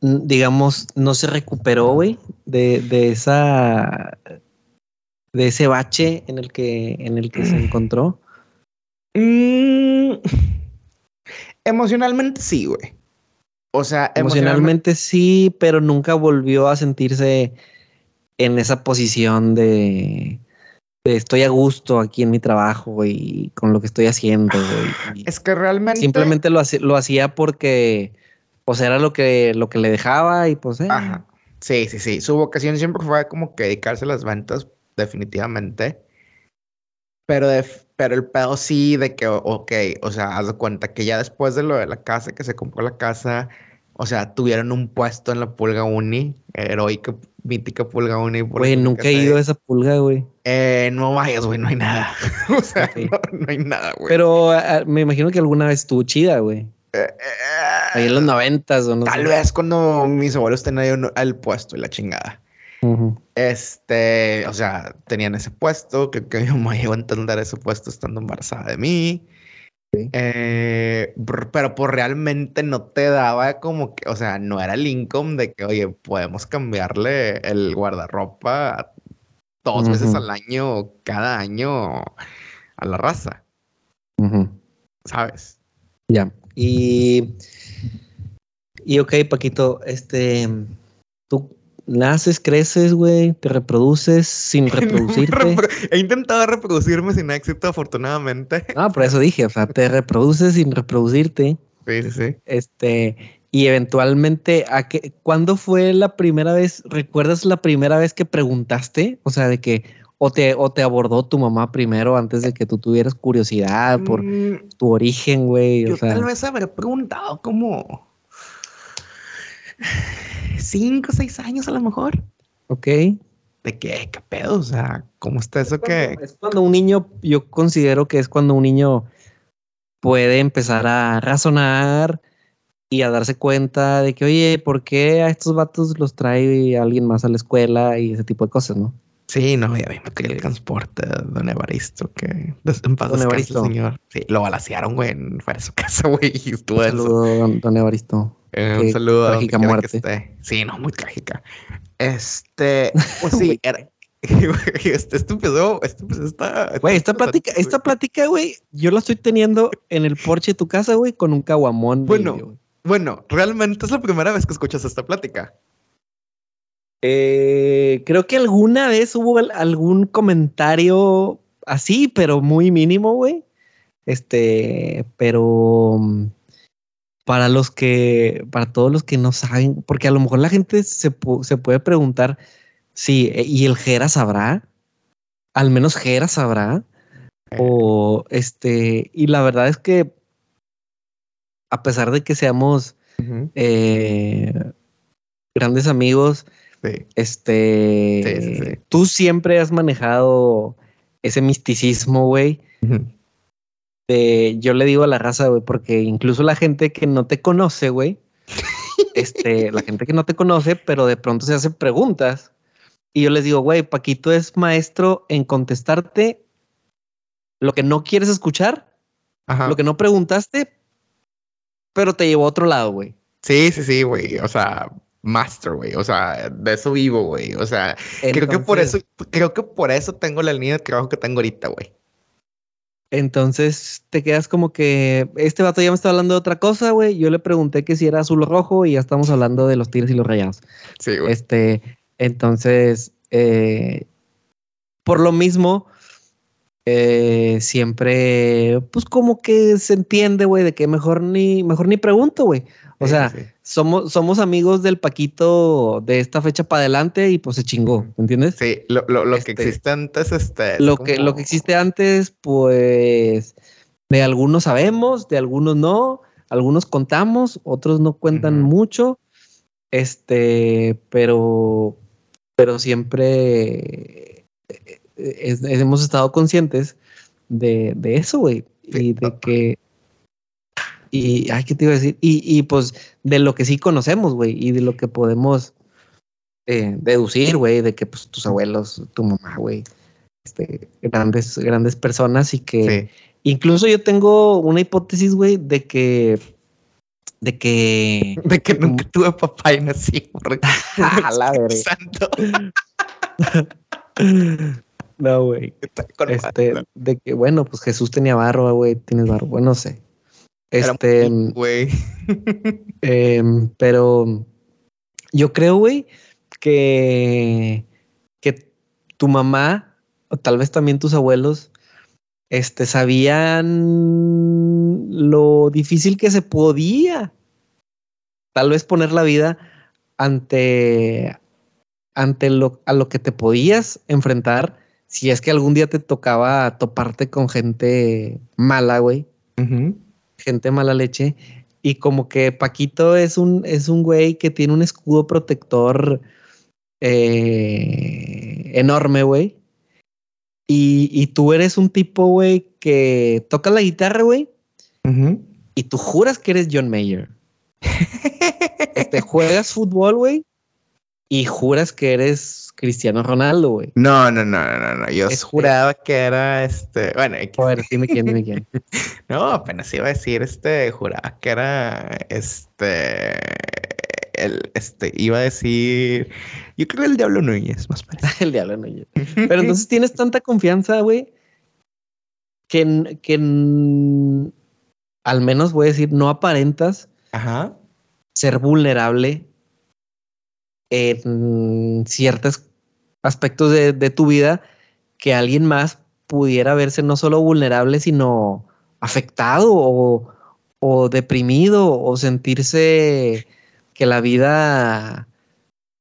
digamos, no se recuperó, güey, de, de esa. de ese bache en el que, en el que se encontró. Mm, emocionalmente sí, güey. O sea, emocionalmente Emocionalmente sí, pero nunca volvió a sentirse en esa posición de, de estoy a gusto aquí en mi trabajo, güey, con lo que estoy haciendo, güey. Y es que realmente... Simplemente lo hacía, lo hacía porque pues era lo que, lo que le dejaba y pues eh, Ajá. Sí, sí, sí. Su vocación siempre fue como que dedicarse a las ventas, definitivamente. Pero, de, pero el pedo sí de que, ok, o sea, haz de cuenta que ya después de lo de la casa, que se compró la casa, o sea, tuvieron un puesto en la Pulga Uni, heroica, mítica Pulga Uni. güey, nunca he ido a esa pulga, güey. Eh, no vayas, güey, no hay nada. o sea, no, no hay nada, güey. Pero ah, me imagino que alguna vez estuvo chida, güey. Ahí en los noventas o no Tal sé. vez cuando mis abuelos tenían el puesto y la chingada. Este, o sea, tenían ese puesto, que, que mi mamá llegó a entender ese puesto estando embarazada de mí. Eh, pero pues realmente no te daba como que, o sea, no era el income de que, oye, podemos cambiarle el guardarropa dos veces al año, cada año a la raza. ¿sabes? Ya. Y, y ok, Paquito, este, tú, naces, creces, güey, te reproduces sin reproducirte. He intentado reproducirme sin éxito, afortunadamente. Ah, por eso dije, o sea, te reproduces sin reproducirte. Sí, sí, sí. Este, y eventualmente, ¿a qué, ¿cuándo fue la primera vez? ¿Recuerdas la primera vez que preguntaste? O sea, de que, o te, o te abordó tu mamá primero antes de que tú tuvieras curiosidad por Mm, tu origen, güey. Yo O sea, tal vez habré preguntado como cinco o seis años a lo mejor. ok. ¿De qué? ¿Qué pedo? O sea, ¿cómo está eso que...? Es cuando un niño, yo considero que es cuando un niño puede empezar a razonar y a darse cuenta de que, oye, ¿por qué a estos vatos los trae alguien más a la escuela y ese tipo de cosas, no? Sí, no, ya vimos que el transporte de Don Evaristo, que en paz Don Evaristo. señor. Sí, lo balacearon, güey, fuera de su casa, güey, y estuvo Un eso. saludo, don, don Evaristo. Eh, un saludo trágica muerte. que esté. Sí, no, muy trágica. Este, pues sí, era... Este, esto empezó, esto empezó, está... Güey, esta plática, esta plática, güey, yo la estoy teniendo en el porche de tu casa, güey, con un caguamón. Bueno. güey. Bueno, realmente es la primera vez que escuchas esta plática. Eh, creo que alguna vez hubo al- algún comentario así, pero muy mínimo, güey. Este, pero mm, para los que, para todos los que no saben, porque a lo mejor la gente se, se puede preguntar si, eh, ¿y el Jera sabrá? Al menos Jera sabrá. Eh. O este, y la verdad es que a pesar de que seamos eh, grandes amigos, Sí. este, Sí, sí, sí. tú siempre has manejado ese misticismo, güey. De- yo le digo a la raza, güey, porque incluso la gente que no te conoce, güey, este, la gente que no te conoce, pero de pronto se hace preguntas. Y yo les digo, güey, Paquito es maestro en contestarte lo que no quieres escuchar, Ajá. lo que no preguntaste, pero te llevó a otro lado, güey. Sí, sí, sí, güey. O sea, master, güey. O sea, de eso vivo, güey. O sea, creo que por eso, creo que por eso tengo la línea de trabajo que tengo ahorita, güey. Entonces te quedas como que este vato ya me está hablando de otra cosa, güey. Yo le pregunté que si era azul o rojo y ya estamos hablando de los tigres y los rayados. Sí, güey. Este, entonces, eh, por lo mismo, eh, siempre, pues como que se entiende, güey, de que mejor ni, mejor ni pregunto, güey. O sea, sí, sí. somos, somos amigos del Paquito de esta fecha para adelante y pues se chingó, ¿me entiendes? Sí, lo, lo, lo que Este, existe antes, este. es Lo que, lo que existe antes, pues, de algunos sabemos, de algunos no, algunos contamos, otros no cuentan mucho, este, pero, pero siempre eh, es- es- hemos estado conscientes de, de eso, güey, Sí, y de no. que, y, ay, ¿qué te iba a decir? Y, y pues de lo que sí conocemos, güey, y de lo que podemos eh, deducir, güey, de que pues tus abuelos, tu mamá, güey, este, grandes, grandes personas y que Sí. incluso yo tengo una hipótesis, güey, de que, de que, De que nunca tuve papá y nací. A la. Santo. no, güey, este, de que, bueno, pues Jesús tenía barba, güey, tienes barba, bueno, no sé. Este, Güey. Em, pero yo creo, güey, que, que tu mamá, o tal vez también tus abuelos, este, sabían lo difícil que se podía tal vez poner la vida ante, ante lo, a lo que te podías enfrentar si es que algún día te tocaba toparte con gente mala, güey. Gente mala leche. Y como que Paquito es un, es un güey que tiene un escudo protector eh, enorme, güey. Y, y tú eres un tipo, güey, que toca la guitarra, güey, y tú juras que eres John Mayer. Este, juegas fútbol, güey, y juras que eres Cristiano Ronaldo, güey. No, no, no, no, no. Yo Este- juraba que era este. Bueno. A ver, dime quién, dime quién. no, apenas iba a decir este. Juraba que era este. El, este, iba a decir. Yo creo que el Diablo Núñez, más parece. El diablo yo. Pero entonces tienes tanta confianza, güey, que, que al menos voy a decir, no aparentas Ajá. ser vulnerable en ciertos aspectos de, de tu vida que alguien más pudiera verse no solo vulnerable, sino afectado o, o deprimido o sentirse que la vida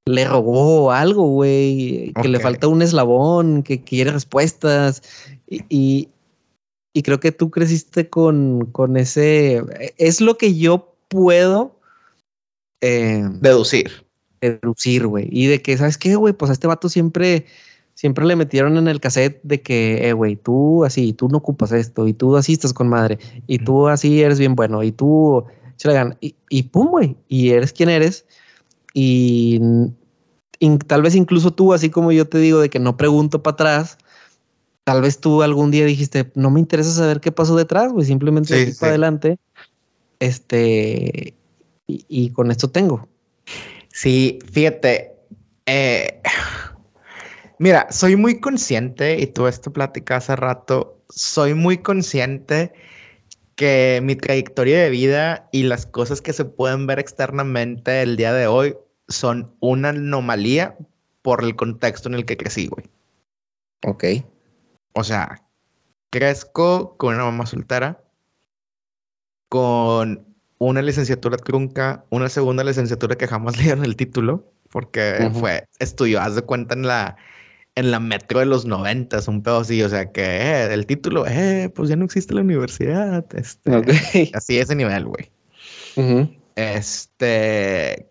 le robó algo, güey, que le falta un eslabón, que, quiere respuestas. Y, y, creo que tú creciste con, con, ese... Es lo que yo puedo... Eh, deducir. Deducir, güey. Y de que, ¿sabes qué, güey? Pues a este vato siempre siempre le metieron en el cassette de que, eh, güey, tú así, tú no ocupas esto, y tú así estás con madre, y tú así eres bien bueno, y tú, y, y pum, güey, y eres quien eres, y, tal vez incluso tú, así como yo te digo, de que no pregunto para atrás, tal vez tú algún día dijiste, no me interesa saber qué pasó detrás, güey, simplemente sí, para adelante, este, y, y con esto tengo. Sí, fíjate, eh Mira, soy muy consciente, y tú esto platicas hace rato, soy muy consciente que mi trayectoria de vida y las cosas que se pueden ver externamente el día de hoy son una anomalía por el contexto en el que crecí, güey. Ok. O sea, crezco con una mamá soltera, con una licenciatura trunca, una segunda licenciatura que jamás le dieron el título, porque fue, estudió, haz de cuenta en la en la metro de los noventas, un pedo así, o sea que eh, el título, eh, pues ya no existe la universidad, este, así ese nivel, güey. Este,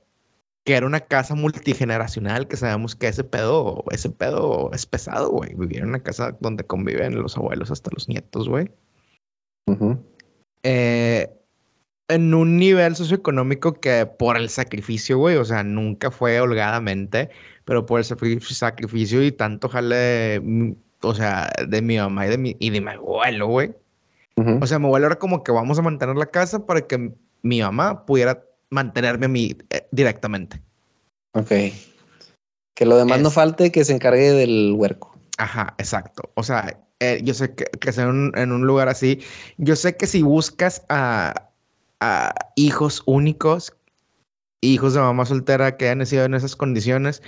que era una casa multigeneracional, que sabemos que ese pedo, ese pedo es pesado, güey. Vivir en una casa donde conviven los abuelos hasta los nietos, güey. eh, en un nivel socioeconómico que por el sacrificio, güey, o sea, nunca fue holgadamente, pero por el sacrificio y tanto jale, mm, o sea, de mi mamá y de mi, y de mi abuelo, güey. O sea, mi abuelo era como que vamos a mantener la casa para que mi mamá pudiera mantenerme a mí eh, directamente. Ok. Que lo demás no falte, que se encargue del huerco. Ajá, exacto. O sea, eh, yo sé que, que sea en un lugar así. Yo sé que si buscas a, a hijos únicos hijos de mamá soltera que hayan nacido en esas condiciones,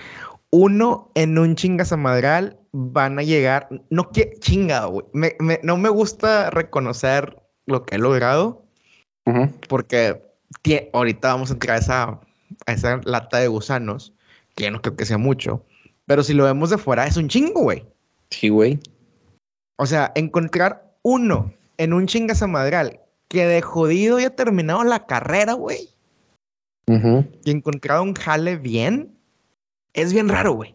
uno en un chingazamadral van a llegar, no que chingado, güey. no me gusta reconocer lo que he logrado, porque ahorita vamos a entrar a esa, a esa lata de gusanos, que no creo que sea mucho, pero si lo vemos de fuera es un chingo, güey. Sí, güey. O sea, encontrar uno en un chingazamadral que de jodido ya terminado la carrera, güey y encontrar un jale bien, es bien raro, güey.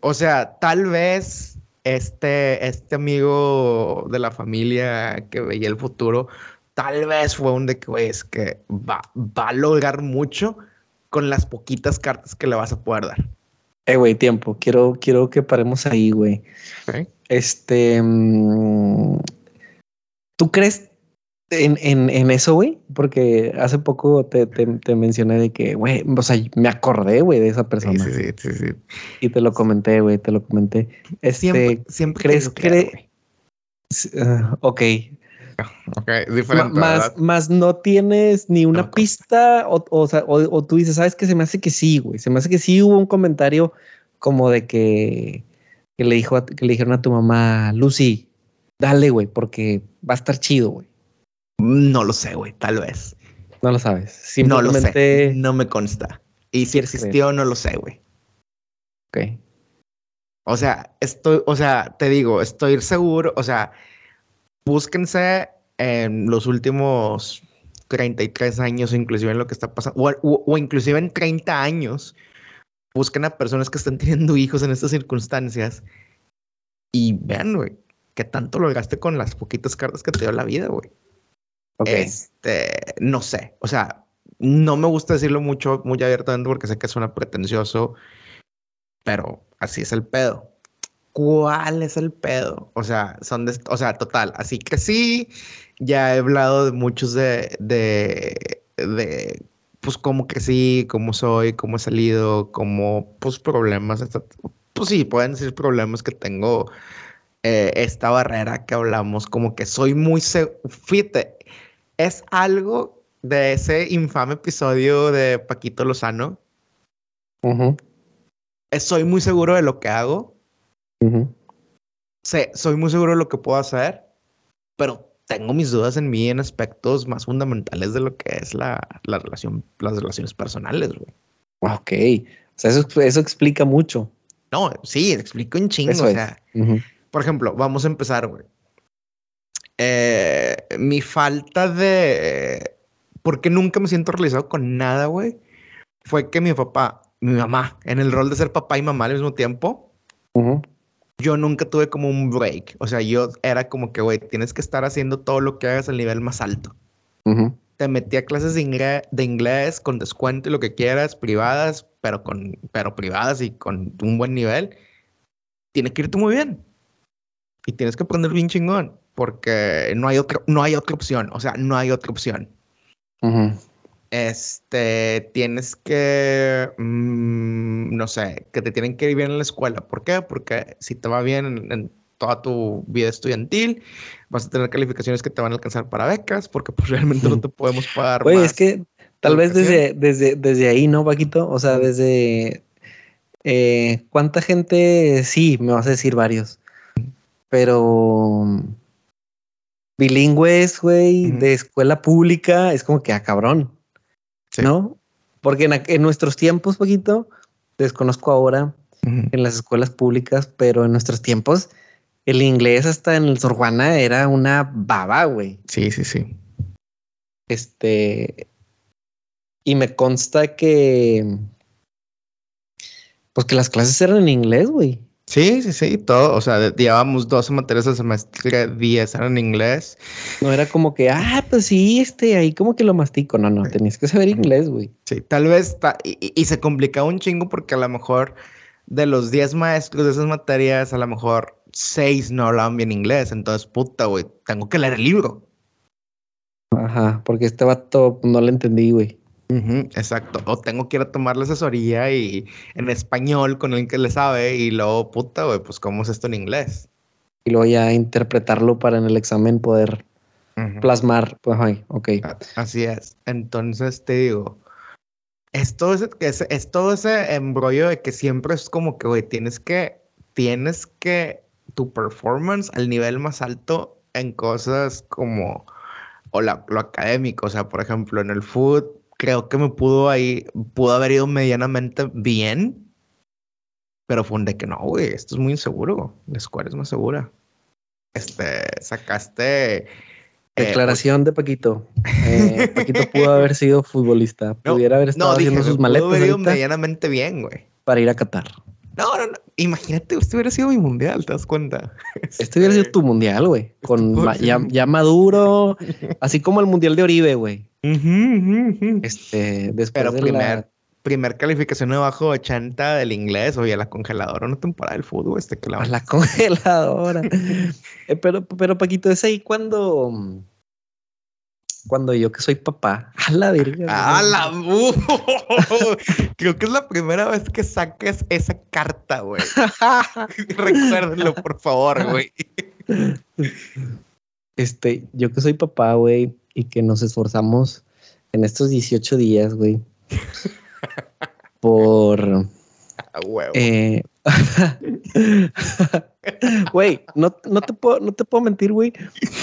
O sea, tal vez este, este amigo de la familia que veía el futuro, tal vez fue un de que, güey, es que va, va a lograr mucho con las poquitas cartas que le vas a poder dar. Eh, güey, tiempo. Quiero, quiero que paremos ahí, güey. Este. Mm, ¿Tú crees en, en, en eso, güey, porque hace poco te, te, mencioné de que, güey, o sea, me acordé, güey, de esa persona. Sí, sí, sí, sí. Y te lo comenté, güey, te lo comenté. Este, siempre, siempre ¿crees que... Uh, ok. Ok, diferente. más, más no tienes ni una pista o, o, o, o, tú dices, sabes que se me hace que sí, güey. Se me hace que sí hubo un comentario como de que, que, le, dijo, que le dijeron a tu mamá, Lucy, dale, güey, porque va a estar chido, güey. No lo sé, güey, tal vez. No lo sabes. Simplemente... No lo sé. No me consta. Y si existió, no lo sé, güey. Ok. O sea, estoy, o sea, te digo, estoy seguro, o sea, búsquense en los últimos 33 años, inclusive en lo que está pasando, o, inclusive en 30 años, busquen a personas que están teniendo hijos en estas circunstancias y vean, güey, qué tanto lograste con las poquitas cartas que te dio la vida, güey. Este, no sé, o sea, no me gusta decirlo mucho, muy abiertamente porque sé que suena pretencioso, pero así es el pedo. ¿Cuál es el pedo? O sea, son de, o sea, total. Así que sí, ya he hablado de muchos de, de, de, pues cómo que sí, cómo soy, cómo he salido, cómo, pues problemas, pues sí, pueden ser problemas que tengo, eh, esta barrera que hablamos, como que soy muy, fíjate, es algo de ese infame episodio de Paquito Lozano, Eh, Soy muy seguro de lo que hago. ujú. sé- soy muy seguro de lo que puedo hacer, pero tengo mis dudas en mí en aspectos más fundamentales de lo que es la, la relación, las relaciones personales, güey. Ok. O sea, eso, eso explica mucho. No, sí, explico un chingo. Eso o sea, por ejemplo, vamos a empezar, güey. Eh, mi falta de... Porque nunca me siento realizado con nada, güey. Fue que mi papá, mi mamá, en el rol de ser papá y mamá al mismo tiempo, ujú. yo nunca tuve como un break. O sea, yo era como que, güey, tienes que estar haciendo todo lo que hagas al nivel más alto. Ujú. Te metí a clases de inglés, de inglés con descuento y lo que quieras, privadas, pero con, pero privadas y con un buen nivel. Tiene que irte muy bien. Y tienes que aprender bien chingón. Porque no hay otra, no hay otra opción. O sea, no hay otra opción. Este, tienes que, mm, no sé, que te tienen que ir bien en la escuela. ¿Por qué? Porque si te va bien en, en toda tu vida estudiantil, vas a tener calificaciones que te van a alcanzar para becas, porque pues realmente no te podemos pagar Güey, más. es que tal vez desde, desde, desde ahí, ¿no, Paquito? O sea, desde eh, cuánta gente, sí, me vas a decir varios, pero bilingües, güey, de escuela pública, es como que, ah, cabrón, Sí. ¿no? Porque en, nuestros tiempos, Paquito, desconozco ahora en las escuelas públicas, pero en nuestros tiempos, el inglés hasta en el Sor Juana era una baba, güey. Sí, sí, sí. Este. Y me consta que. Pues que las clases eran en inglés, güey. Sí, sí, sí, todo. O sea, llevábamos 12 materias al semestre, 10 eran en inglés. No era como que, ah, pues sí, este, ahí como que lo mastico. No, no, tenías que saber inglés, güey. Sí, tal vez, ta- y, y- y se complicaba un chingo porque a lo mejor de los 10 maestros de esas materias, a lo mejor 6 no hablaban bien inglés. Entonces, puta, güey, tengo que leer el libro. Ajá, porque este vato no le entendí, güey. Exacto. O tengo que ir a tomar la asesoría y en español con el que le sabe y luego, puta, güey, pues cómo es esto en inglés. Y luego ya interpretarlo para en el examen poder plasmar. Pues, ay, ok. Así es. Entonces te digo, es todo ese, es, es todo ese embrollo de que siempre es como que, güey, tienes que, tienes que tu performance al nivel más alto en cosas como, o la- lo académico, o sea, por ejemplo, en el food, creo que me pudo ahí, pudo haber ido medianamente bien, pero fue un de que no, güey, esto es muy inseguro, la escuela es más segura. Este, sacaste... eh, Declaración de Paquito. Eh, Paquito pudo haber sido futbolista. No, Pudiera haber estado No, dije, haciendo sus pudo maletas haber ido medianamente bien, güey. para ir a Qatar. No, no, no. Imagínate, usted hubiera sido mi mundial, ¿te das cuenta? Este hubiera sido tu mundial, güey. Con ma- ser ya, ya maduro, así como el mundial de Oribe, güey. Este, después Pero de primer, la... primer calificación abajo 80 del inglés, oye, a la congeladora, una temporada del fútbol, este que la... a la congeladora. Eh, pero, pero Paquito, es ahí cuando. Cuando yo que soy papá. A la verga. ¡Ah, güey. la bu! Creo que es la primera vez que saques esa carta, güey. Recuérdenlo, por favor, güey. Este, yo que soy papá, güey, y que nos esforzamos en estos 18 días, güey. Por. Ah, huevo. eh, Güey, no, no, te puedo, no te puedo mentir, güey.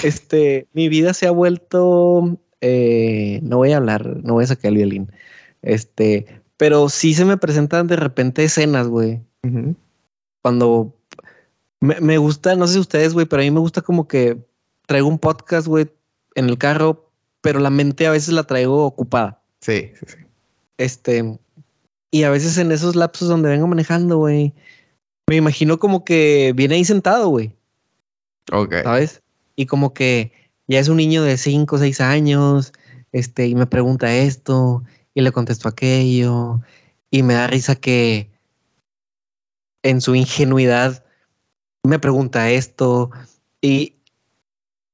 Este, mi vida se ha vuelto. eh, no voy a hablar, no voy a sacar el violín. Este, pero sí se me presentan de repente escenas, güey. Cuando me, me gusta, no sé si ustedes, güey, pero a mí me gusta como que traigo un podcast, güey, en el carro, pero la mente a veces la traigo ocupada. Sí, sí, sí. Este, y a veces en esos lapsos donde vengo manejando, güey, me imagino como que viene ahí sentado, güey, Ok. ¿sabes? Y como que ya es un niño de 5 o 6 años, este, y me pregunta esto, y le contesto aquello, y me da risa que en su ingenuidad me pregunta esto, y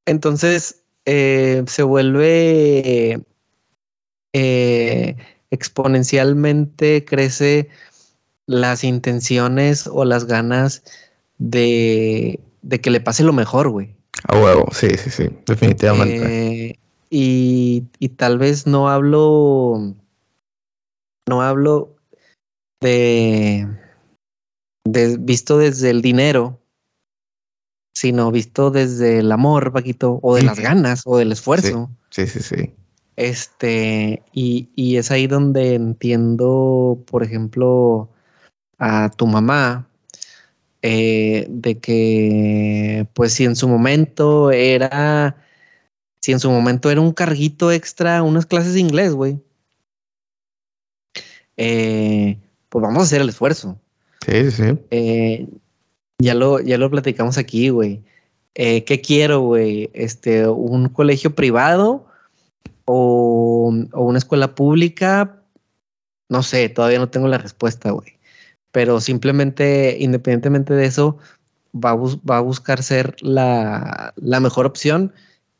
entonces eh, se vuelve eh, exponencialmente crece las intenciones o las ganas de, de que le pase lo mejor, güey. A huevo, sí, sí, sí, definitivamente. Eh, y, y tal vez no hablo, no hablo de, de visto desde el dinero, sino visto desde el amor, Paquito, o de las ganas, o del esfuerzo. Sí, sí, sí. Este, y, y es ahí donde entiendo, por ejemplo, a tu mamá, eh, de que, pues, si en su momento era, si en su momento era un carguito extra, unas clases de inglés, güey, eh, pues vamos a hacer el esfuerzo. Sí, sí. Eh, ya lo, ya lo platicamos aquí, güey. Eh, ¿Qué quiero, güey? Este, un colegio privado o, o, una escuela pública. No sé, todavía no tengo la respuesta, güey. Pero simplemente, independientemente de eso, va a, va a buscar ser la, la, mejor opción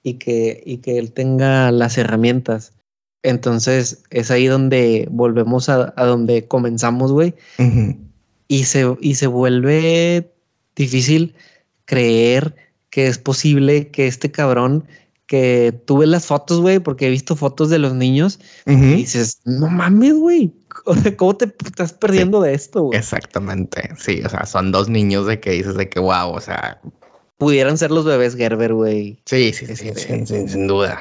y que, y que él tenga las herramientas. Entonces es ahí donde volvemos a, a donde comenzamos, güey. Uh -huh. y, se, y se vuelve difícil creer que es posible que este cabrón que tuve las fotos, güey, porque he visto fotos de los niños uh -huh. y dices, no mames, güey, ¿cómo te estás perdiendo sí, de esto? Güey? Exactamente, sí, o sea, son dos niños de que dices de que wow, o sea... Pudieran ser los bebés Gerber, güey. Sí, sí, sí, este... sin, sin, sin, duda.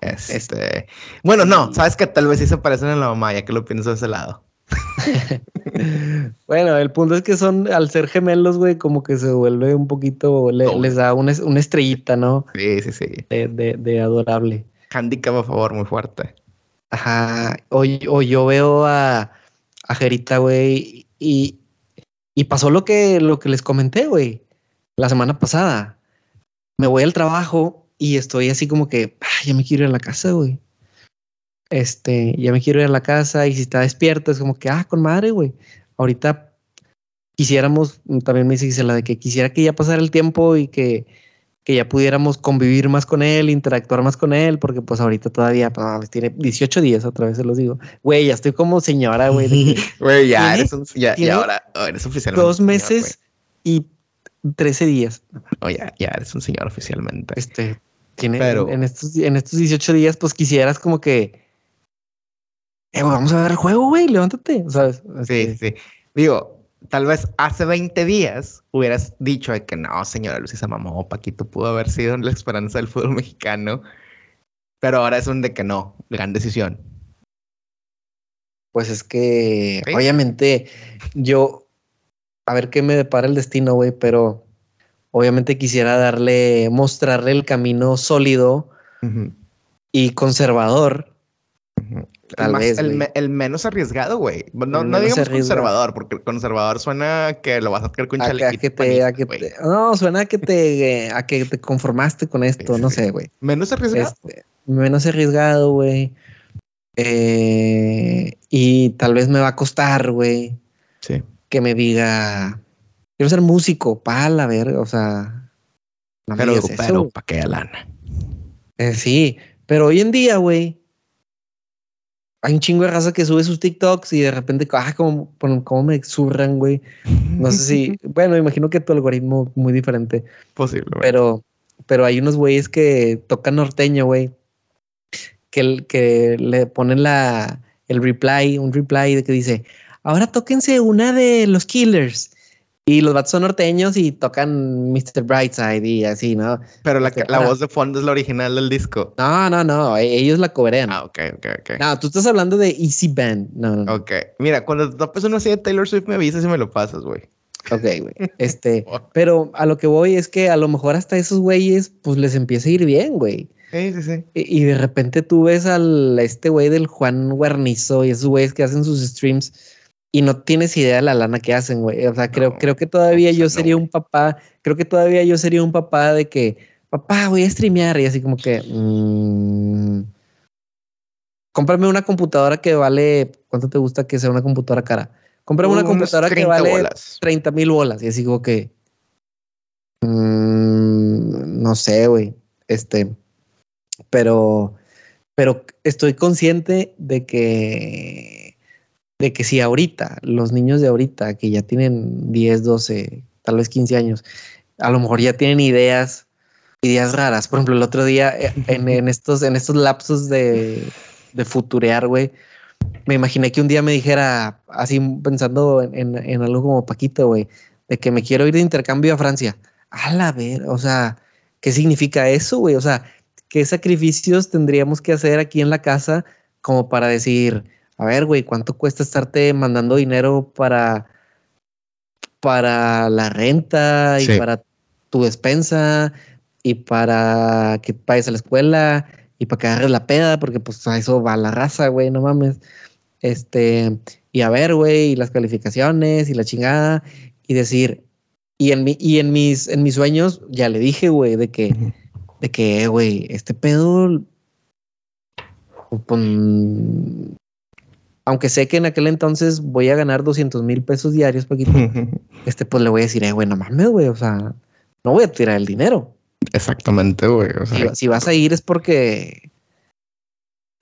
Este... este... Bueno, no, sabes que tal vez sí se parecen a la mamá, ya que lo pienso de ese lado. bueno, el punto es que son, al ser gemelos, güey, como que se vuelve un poquito, le, les da una, una, estrellita, ¿no? Sí, sí, sí. De, de, de adorable. Handicap a favor, muy fuerte. Ajá. O, o yo veo a, a Jerita, güey, y, y pasó lo que, lo que les comenté, güey, la semana pasada. Me voy al trabajo y estoy así como que, ah, ya me quiero ir a la casa, güey este, ya me quiero ir a la casa y si está despierto es como que, ah, con madre, güey. Ahorita quisiéramos, también me dice la de que quisiera que ya pasara el tiempo y que, que ya pudiéramos convivir más con él, interactuar más con él, porque pues ahorita todavía pues, tiene 18 días, otra vez se los digo. Güey, ya estoy como señora, güey. Güey, ya eres un, ya, y ahora oh, eres oficialmente. Dos meses señor, y 13 días. Oh, ya, ya eres un señor oficialmente. Este, tiene, Pero... en, estos, en estos 18 días, pues quisieras como que eh, vamos a ver el juego, güey, levántate, ¿sabes? Sí, sí. Digo, tal vez hace 20 días hubieras dicho de que no, señora Lucy se mamó, Paquito pudo haber sido la esperanza del fútbol mexicano, pero ahora es un de que no, gran decisión. Pues es que, ¿Sí? obviamente, yo, a ver qué me depara el destino, güey, pero obviamente quisiera darle, mostrarle el camino sólido uh -huh. y conservador. Tal el, más, vez, el, el, menos arriesgado, güey. No, no digamos arriesgado. conservador, porque conservador suena que lo vas a hacer con chalequito. Que te, a que te, no, suena a que te, a que te conformaste con esto, sí, no sí. sé, güey. Menos arriesgado. Este, menos arriesgado, güey. Eh, y tal vez me va a costar, güey. Sí. Que me diga, quiero ser músico, pala, ver, o sea. No pero, pero, ¿para qué lana? Eh, sí, pero hoy en día, güey hay un chingo de raza que sube sus TikToks y de repente, ah, como, como me zurran, güey. No sé si, bueno, imagino que tu algoritmo es muy diferente. Posible. Pero, pero hay unos güeyes que tocan norteño, güey. Que, que le ponen la, el reply, un reply de que dice, ahora tóquense una de los killers. Y los vatos son norteños y tocan Mr. Brightside y así, ¿no? Pero la, la voz de fondo es la original del disco. No, no, no. Ellos la coberean. Ah, ok, ok, ok. No, tú estás hablando de Easy Band. No, no, no. Ok. Mira, cuando topes uno así de Taylor Swift me avisas y me lo pasas, güey. Ok, güey. Este, pero a lo que voy es que a lo mejor hasta esos güeyes, pues les empieza a ir bien, güey. Sí, sí, sí. Y, y, de repente tú ves al este güey del Juan Guarnizo y esos güeyes que hacen sus streams y no tienes idea de la lana que hacen, güey. O sea, creo, no, creo que todavía yo sería no. un papá, creo que todavía yo sería un papá de que, papá, voy a streamear y así como que, mmm, cómprame una computadora que vale, ¿cuánto te gusta que sea una computadora cara? Cómprame una computadora que vale bolas. 30 mil bolas y así como que, mmm, no sé, güey, este, pero, pero estoy consciente de que de que si ahorita, los niños de ahorita que ya tienen 10, 12, tal vez 15 años, a lo mejor ya tienen ideas, ideas raras. Por ejemplo, el otro día eh, en, estos, en estos lapsos de, de futurear, güey, me imaginé que un día me dijera, así pensando en, en, algo como Paquito, güey, de que me quiero ir de intercambio a Francia. A la ver, o sea, ¿qué significa eso, güey? O sea, ¿qué sacrificios tendríamos que hacer aquí en la casa como para decir, a ver, güey, ¿cuánto cuesta estarte mandando dinero para, para la renta y para tu despensa y para que pagues a la escuela y para que agarres la peda? Porque pues a eso va la raza, güey, no mames. Este, y a ver, güey, y las calificaciones y la chingada y decir, y en mi, y en mis, en mis sueños ya le dije, güey, de que, de que, güey, este pedo, pues, aunque sé que en aquel entonces voy a ganar 200 mil pesos diarios, poquito, este, pues le voy a decir, eh, güey, no mames, güey, o sea, no voy a tirar el dinero. Exactamente, güey. si, vas a ir es porque,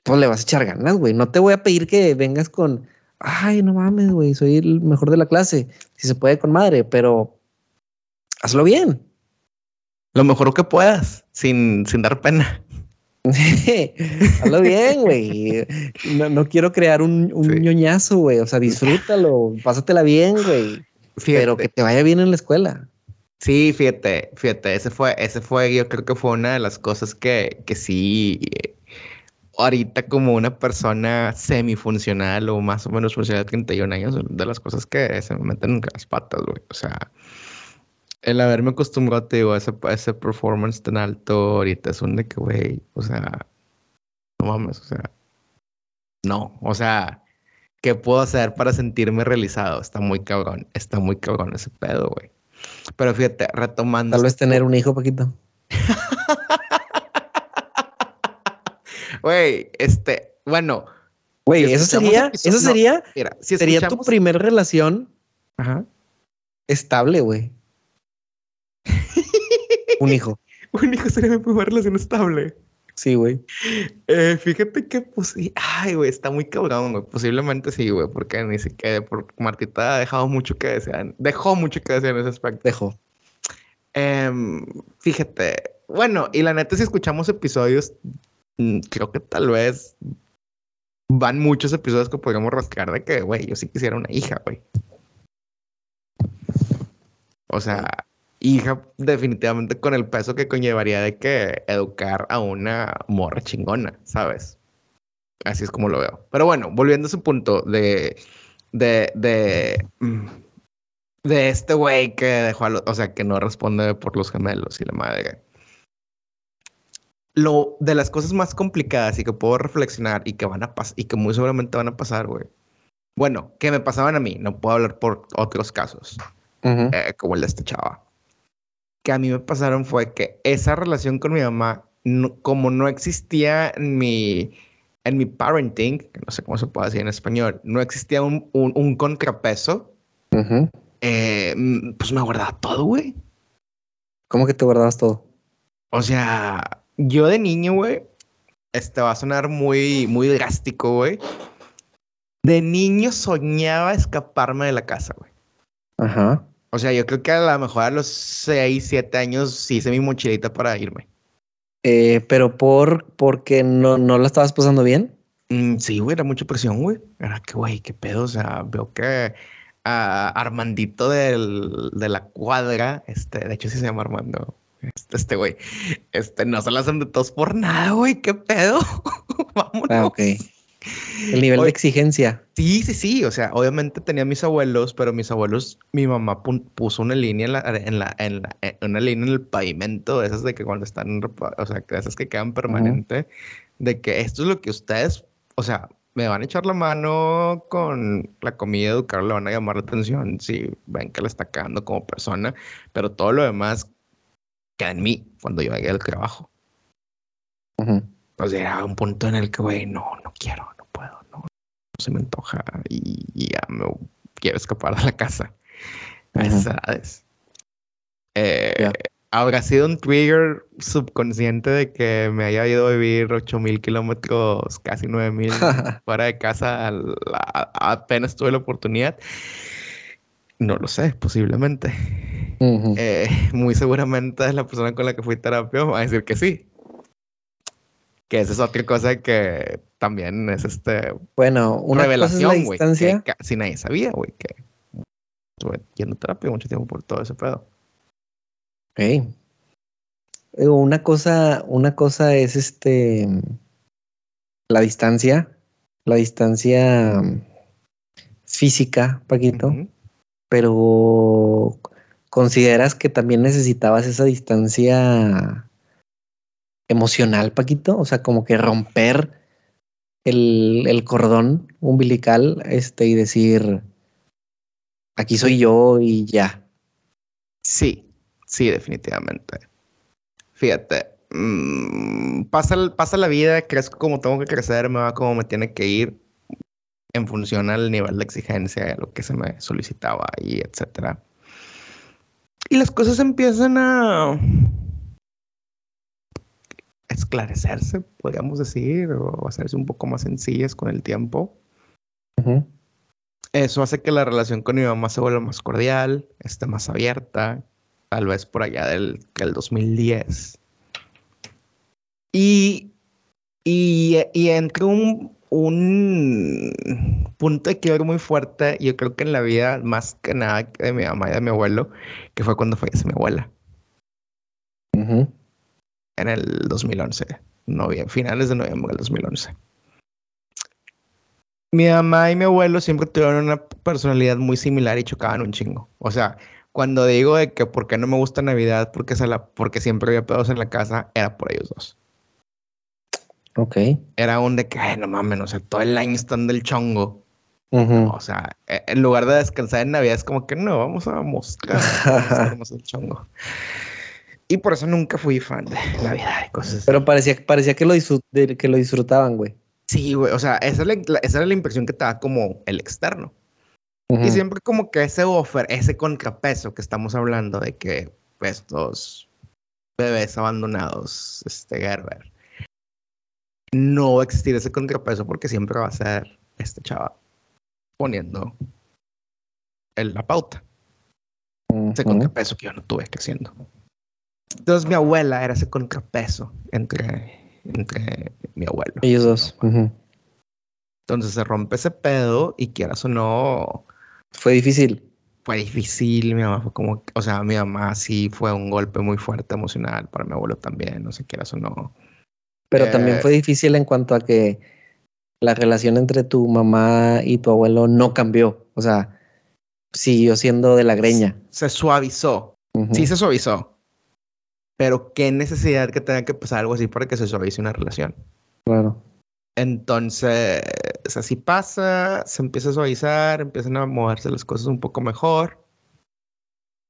pues le vas a echar ganas, güey. No te voy a pedir que vengas con, ay, no mames, güey, soy el mejor de la clase. Si se puede con madre, pero hazlo bien. Lo mejor que puedas, sin, sin dar pena. hazlo bien, güey. No, quiero crear un, ñoñazo, güey. O sea, disfrútalo, pásatela bien, güey. Pero que te vaya bien en la escuela. Sí, fíjate, fíjate, ese fue, ese fue, yo creo que fue una de las cosas que, que sí ahorita como una persona semifuncional o más o menos funcional de 31 años, de las cosas que se me meten en las patas, güey. O sea, el haberme acostumbrado, te digo, a ese, ese performance tan alto ahorita es un de que, güey, o sea, no mames, o sea, no, o sea, ¿qué puedo hacer para sentirme realizado? Está muy cabrón, está muy cabrón ese pedo, güey. Pero fíjate, retomando. Tal vez tener un hijo, Paquito. Güey, este, bueno. Güey, eso sería, eso sería, sería tu primer relación estable, güey. Un hijo. Un hijo sería mi primera relación estable. Sí, güey. Eh, fíjate que, pues. Ay, güey, está muy cabrón, güey. Posiblemente sí, güey, porque ni siquiera, por Martita ha dejado mucho que desear. Dejó mucho que desear en ese aspecto. Dejó. Em, fíjate, bueno, y la neta, si escuchamos episodios Mm, creo que tal vez van muchos episodios que podríamos rascar de que, güey, yo sí quisiera una hija, güey. O sea, hija definitivamente con el peso que conllevaría de que educar a una morra chingona, ¿sabes? Así es como lo veo. Pero bueno, volviendo a su punto de, de, de, de este güey que dejó a o sea, que no responde por los gemelos y la madre lo de las cosas más complicadas y que puedo reflexionar y que van a pasar y que muy seguramente van a pasar, güey. Bueno, que me pasaban a mí, no puedo hablar por otros casos, eh, como el de esta chava. Que a mí me pasaron fue que esa relación con mi mamá, como no existía en mi, en mi parenting, que no sé cómo se puede decir en español, no existía un, un, contrapeso, eh, pues me guardaba todo, güey. ¿Cómo que te guardabas todo? O sea, yo de niño, güey, este va a sonar muy, muy drástico, güey. De niño soñaba escaparme de la casa, güey. Ajá. O sea, yo creo que a lo mejor a los 6, 7 años sí hice mi mochilita para irme. Eh, pero por porque no, no la estabas pasando bien. Mm, sí, güey, era mucha presión, güey. Era que, güey, qué pedo. O sea, veo que a Armandito del, de la cuadra, este, de hecho sí se llama Armando, este, este güey, este, no se lo hacen de todos por nada, güey, qué pedo. Vámonos. Ah, ok. El nivel de exigencia. Sí, sí, sí. O sea, obviamente tenía mis abuelos, pero mis abuelos, mi mamá puso una línea en la, en la, en la, una línea en el pavimento, esas de que cuando están, o sea, esas que quedan permanente, de que esto es lo que ustedes, o sea, me van a echar la mano con la comida, educarlo, le van a llamar la atención si ven que le está cagando como persona, pero todo lo demás queda en mí cuando yo llegué al trabajo. Entonces era un punto en el que, güey, no, no quiero, se me antoja y, ya me quiero escapar de la casa. A eh, Habrá sido un trigger subconsciente de que me haya ido a vivir 8000 kilómetros, casi 9000 fuera de casa, apenas tuve la oportunidad. No lo sé, posiblemente. Eh, muy seguramente es la persona con la que fui a terapia va a decir que sí. Que esa es otra cosa que también es este. Bueno, una revelación, güey. Casi nadie sabía, güey, que estuve yendo a terapia mucho tiempo por todo ese pedo. Ok. Una cosa, una cosa es este la distancia, la distancia física, Paquito, pero ¿consideras que también necesitabas esa distancia emocional, Paquito? O sea, como que romper el, cordón umbilical este, y decir, aquí soy yo y ya. Sí, sí, definitivamente. Fíjate, mm, pasa, pasa la vida, crezco como tengo que crecer, me va como me tiene que ir en función al nivel de exigencia, lo que se me solicitaba y etcétera. Y las cosas empiezan a esclarecerse, podríamos decir, o hacerse un poco más sencillas con el tiempo. Eso hace que la relación con mi mamá se vuelva más cordial, esté más abierta, tal vez por allá del, del 2010. Y, y, y entre un, un punto de quiebre muy fuerte, yo creo que en la vida, más que nada de mi mamá y de mi abuelo, que fue cuando falleció mi abuela. En el 2011, noviembre, finales de noviembre del 2011. Mi mamá y mi abuelo siempre tuvieron una personalidad muy similar y chocaban un chingo. O sea, cuando digo de que por qué no me gusta Navidad, porque, se la, porque siempre había pedos en la casa, era por ellos dos. Ok. Era un de que, ay, no mames, o sea, todo el año están del chongo. O sea, e, en lugar de descansar en Navidad, es como que no, vamos a mostrar el chongo. Y por eso nunca fui fan de Navidad y cosas Pero parecía, parecía que, lo que lo disfrutaban, güey. Sí, güey, o sea, esa, era la impresión que te da como el externo. Y siempre como que ese offer, ese contrapeso que estamos hablando de que estos bebés abandonados, este Gerber, no va a existir ese contrapeso porque siempre va a ser este chaval poniendo el, la pauta. Ese contrapeso que yo no tuve creciendo. Entonces mi abuela era ese contrapeso entre, entre mi abuelo. Ellos dos. Entonces se rompe ese pedo y quieras o no. Fue difícil. Fue difícil, mi mamá fue como, o sea, mi mamá sí fue un golpe muy fuerte emocional, para mi abuelo también, no sé quieras o no. Pero también eh, fue difícil en cuanto a que la relación entre tu mamá y tu abuelo no cambió. O sea, siguió siendo de la greña. Se suavizó. Sí, se suavizó. Pero qué necesidad que tenga que pasar algo así para que se suavice una relación. Claro. Entonces, así pasa, se empieza a suavizar, empiezan a moverse las cosas un poco mejor.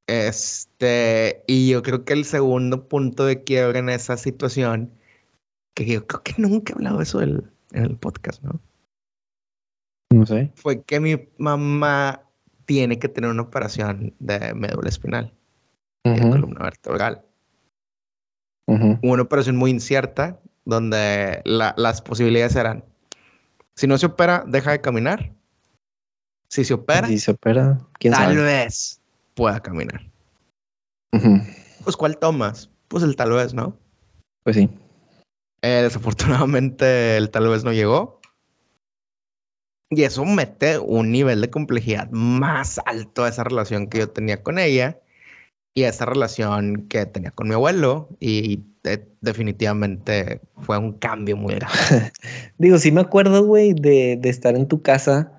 Este, y yo creo que el segundo punto de quiebre en esa situación que yo creo que nunca he hablado de eso en el podcast, ¿no? No sé. Fue que mi mamá tiene que tener una operación de médula espinal, de columna vertebral. Una operación muy incierta, donde las posibilidades eran, si no se opera, deja de caminar. Si se opera, si se opera, ¿quién tal vez pueda caminar. Pues, ¿cuál tomas? Pues el tal vez, ¿no? Pues sí. Eh, desafortunadamente, el tal vez no llegó. Y eso mete un nivel de complejidad más alto a esa relación que yo tenía con ella y esa relación que tenía con mi abuelo. Y definitivamente fue un cambio muy grande. Digo, sí me acuerdo, güey, de, estar en tu casa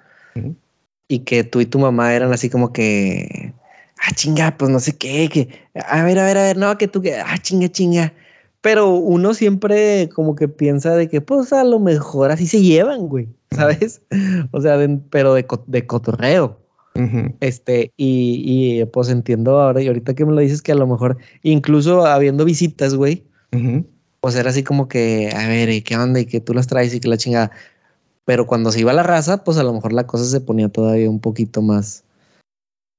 y que tú y tu mamá eran así como que, ah, chinga, pues no sé qué, que, a ver, a ver, a ver, no, que tú, que, ah, chinga, chinga. Pero uno siempre como que piensa de que, pues a lo mejor así se llevan, güey, ¿sabes? O sea, pero de, de cotorreo. Este, y, y, pues entiendo ahora, y ahorita que me lo dices que a lo mejor, incluso habiendo visitas, güey, pues era así como que, a ver, ¿y qué onda? Y que tú las traes y que la chingada. Pero cuando se iba a la raza, pues a lo mejor la cosa se ponía todavía un poquito más,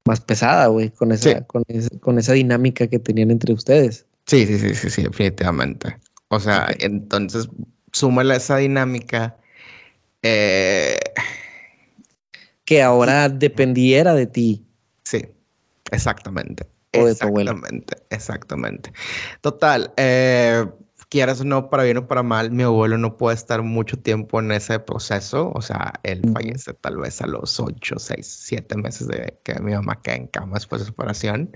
más pesada, güey, con esa, con, con esa dinámica que tenían entre ustedes. Sí, sí, sí, sí, sí, definitivamente. O sea, entonces, súmale esa dinámica. Eh, que ahora dependiera de ti. Sí, exactamente. O de tu abuelo. Exactamente, exactamente. Total, eh, quieras o no, para bien o para mal, mi abuelo no puede estar mucho tiempo en ese proceso. O sea, él fallece tal vez a los 8, 6, 7 meses de que mi mamá queda en cama después de su operación.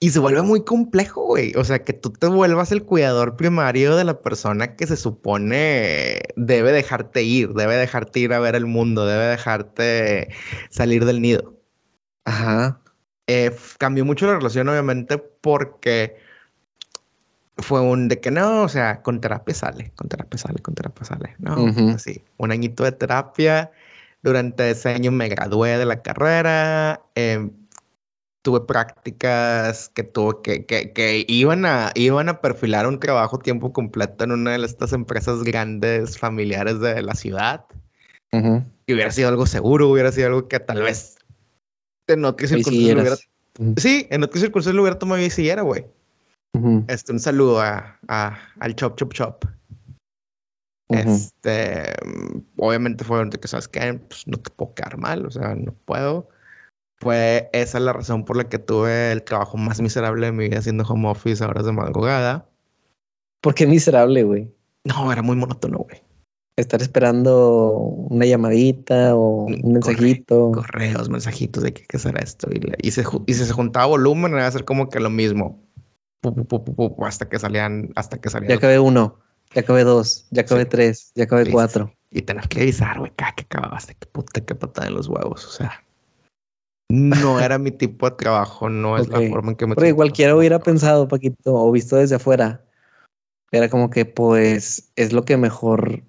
Y se vuelve muy complejo, güey. O sea, que tú te vuelvas el cuidador primario de la persona que se supone debe dejarte ir, debe dejarte ir a ver el mundo, debe dejarte salir del nido. Ajá. Eh, cambió mucho la relación, obviamente, porque fue un de que no, o sea, con terapia sale, con terapia sale, con terapia sale. No, así, un añito de terapia. Durante ese año me gradué de la carrera. Eh, tuve prácticas que tuve que, que, que, iban a, iban a perfilar un trabajo tiempo completo en una de estas empresas grandes familiares de la ciudad. Y hubiera sido algo seguro, hubiera sido algo que tal vez en otras circunstancias lo hubiera... Sí, en otras circunstancias lo hubiera tomado y siguiera, güey. Este, un saludo a, a, al Chop Chop Chop. Este, obviamente fue donde que sabes que pues, no te puedo quedar mal, o sea, no puedo fue esa la razón por la que tuve el trabajo más miserable de mi vida haciendo home office a horas de madrugada. ¿Por qué miserable, güey? No, era muy monótono, güey. Estar esperando una llamadita o un mensajito. correos, mensajitos de que qué será esto. Y, se, y se juntaba volumen, era hacer como que lo mismo. hasta que salían, hasta que salían. Ya acabé uno, ya acabé dos, ya acabé tres, ya acabé cuatro. Y tener que avisar, güey, que acabaste, que puta, que patada en los huevos, o sea no era mi tipo de trabajo, no es la forma en que me... Porque cualquiera hubiera pensado, Paquito, o visto desde afuera, era como que pues es lo que mejor,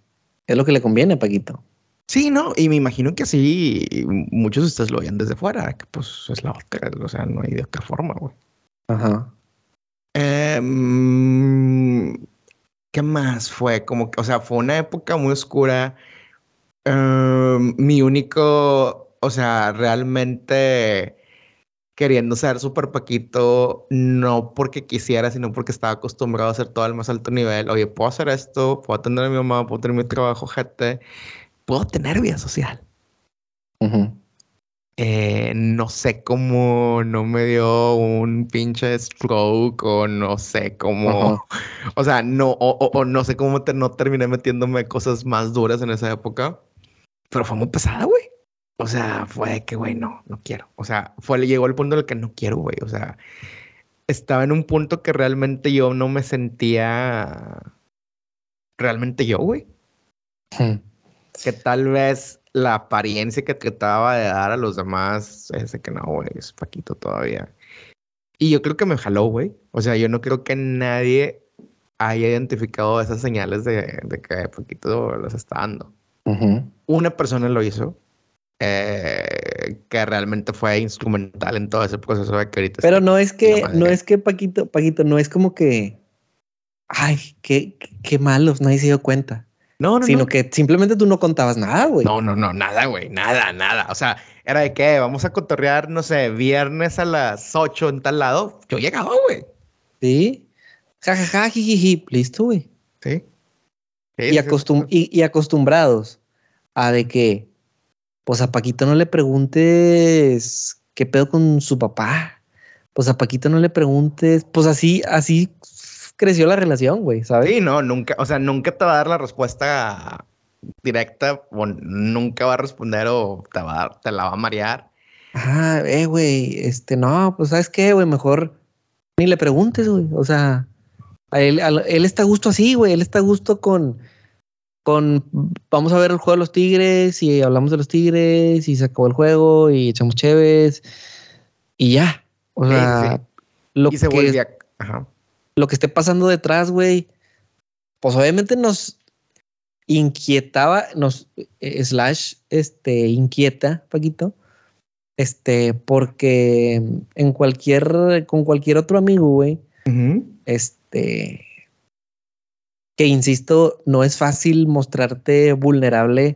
es lo que le conviene, Paquito. Sí, no, y me imagino que así muchos de ustedes lo veían desde fuera, que pues es la otra, o sea, no hay de otra forma, güey. Ajá. Em, ¿Qué más fue? Como que, o sea, fue una época muy oscura. Em, mi único o sea, realmente queriendo ser súper paquito, no porque quisiera, sino porque estaba acostumbrado a hacer todo al más alto nivel. Oye, puedo hacer esto, puedo atender a mi mamá, puedo tener mi trabajo, gente, puedo tener vida social. Eh, no sé cómo no me dio un pinche stroke o no sé cómo, o sea, no, o, no sé cómo no terminé metiéndome cosas más duras en esa época, pero fue muy pesada, güey. O sea, fue que, güey, no, no quiero. O sea, fue, llegó el punto en el que no quiero, güey. O sea, estaba en un punto que realmente yo no me sentía realmente yo, güey. Que tal vez la apariencia que trataba de dar a los demás, ese que no, güey, es Paquito todavía. Y yo creo que me jaló, güey. O sea, yo no creo que nadie haya identificado esas señales de, que Paquito las está dando. Una persona lo hizo, eh, que realmente fue instrumental en todo ese proceso de que ahorita. Pero no es que, no es que Paquito, Paquito, no es como que, ay, qué, qué malos, nadie se dio cuenta. No, no, Sino que simplemente tú no contabas nada, güey. No, no, no, nada, güey, nada, nada. O sea, era de que vamos a cotorrear, no sé, viernes a las 8 en tal lado. Yo llegaba, güey. Sí. Ja, ja, ja, jijiji. Listo, güey. Sí. y, y acostumbrados a de que pues a Paquito no le preguntes qué pedo con su papá. Pues a Paquito no le preguntes, pues así, así creció la relación, güey, ¿sabes? Sí, no, nunca, o sea, nunca te va a dar la respuesta directa o nunca va a responder o te, va te la va a marear. Ah, eh, güey, este, no, pues sabes qué, güey, mejor ni le preguntes, güey, o sea, él, él está a gusto así, güey, él está a gusto con, vamos a ver el juego de los Tigres y hablamos de los Tigres y se acabó el juego y echamos chéves y ya. O sea, Lo, que, lo que esté pasando detrás, güey, pues obviamente nos inquietaba, nos eh, slash, este, inquieta, Paquito, este, porque en cualquier, con cualquier otro amigo, güey, este, que insisto, no es fácil mostrarte vulnerable,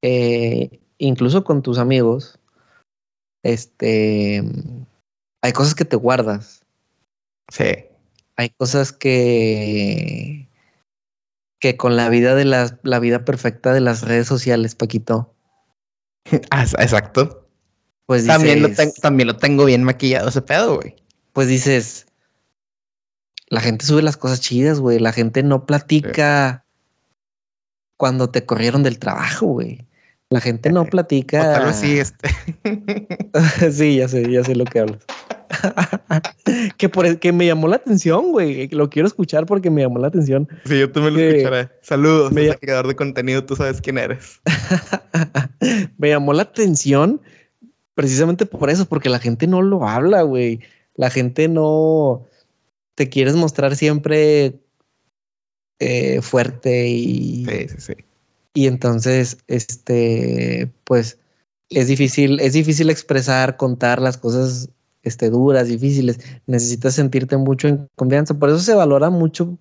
eh, incluso con tus amigos. Este, hay cosas que te guardas. Sí. Hay cosas que, que con la vida de la, la vida perfecta de las redes sociales, Paquito. Ah, exacto. Pues también, lo también lo tengo bien maquillado ese pedo, güey. Pues dices, la gente sube las cosas chidas, güey. La gente no platica cuando te corrieron del trabajo, güey. La gente no platica. O tal vez sí, este. sí, ya sé, ya sé lo que hablas. que por el, que me llamó la atención, güey. Lo quiero escuchar porque me llamó la atención. Sí, yo también lo escucharé. Saludos, me creador de contenido, tú sabes quién eres. me llamó la atención precisamente por eso, porque la gente no lo habla, güey. La gente no te quieres mostrar siempre eh, fuerte y. Sí, sí, sí. Y entonces, este, pues es difícil, es difícil expresar, contar las cosas este, duras, difíciles. Necesitas sentirte mucho en confianza. Por eso se valora mucho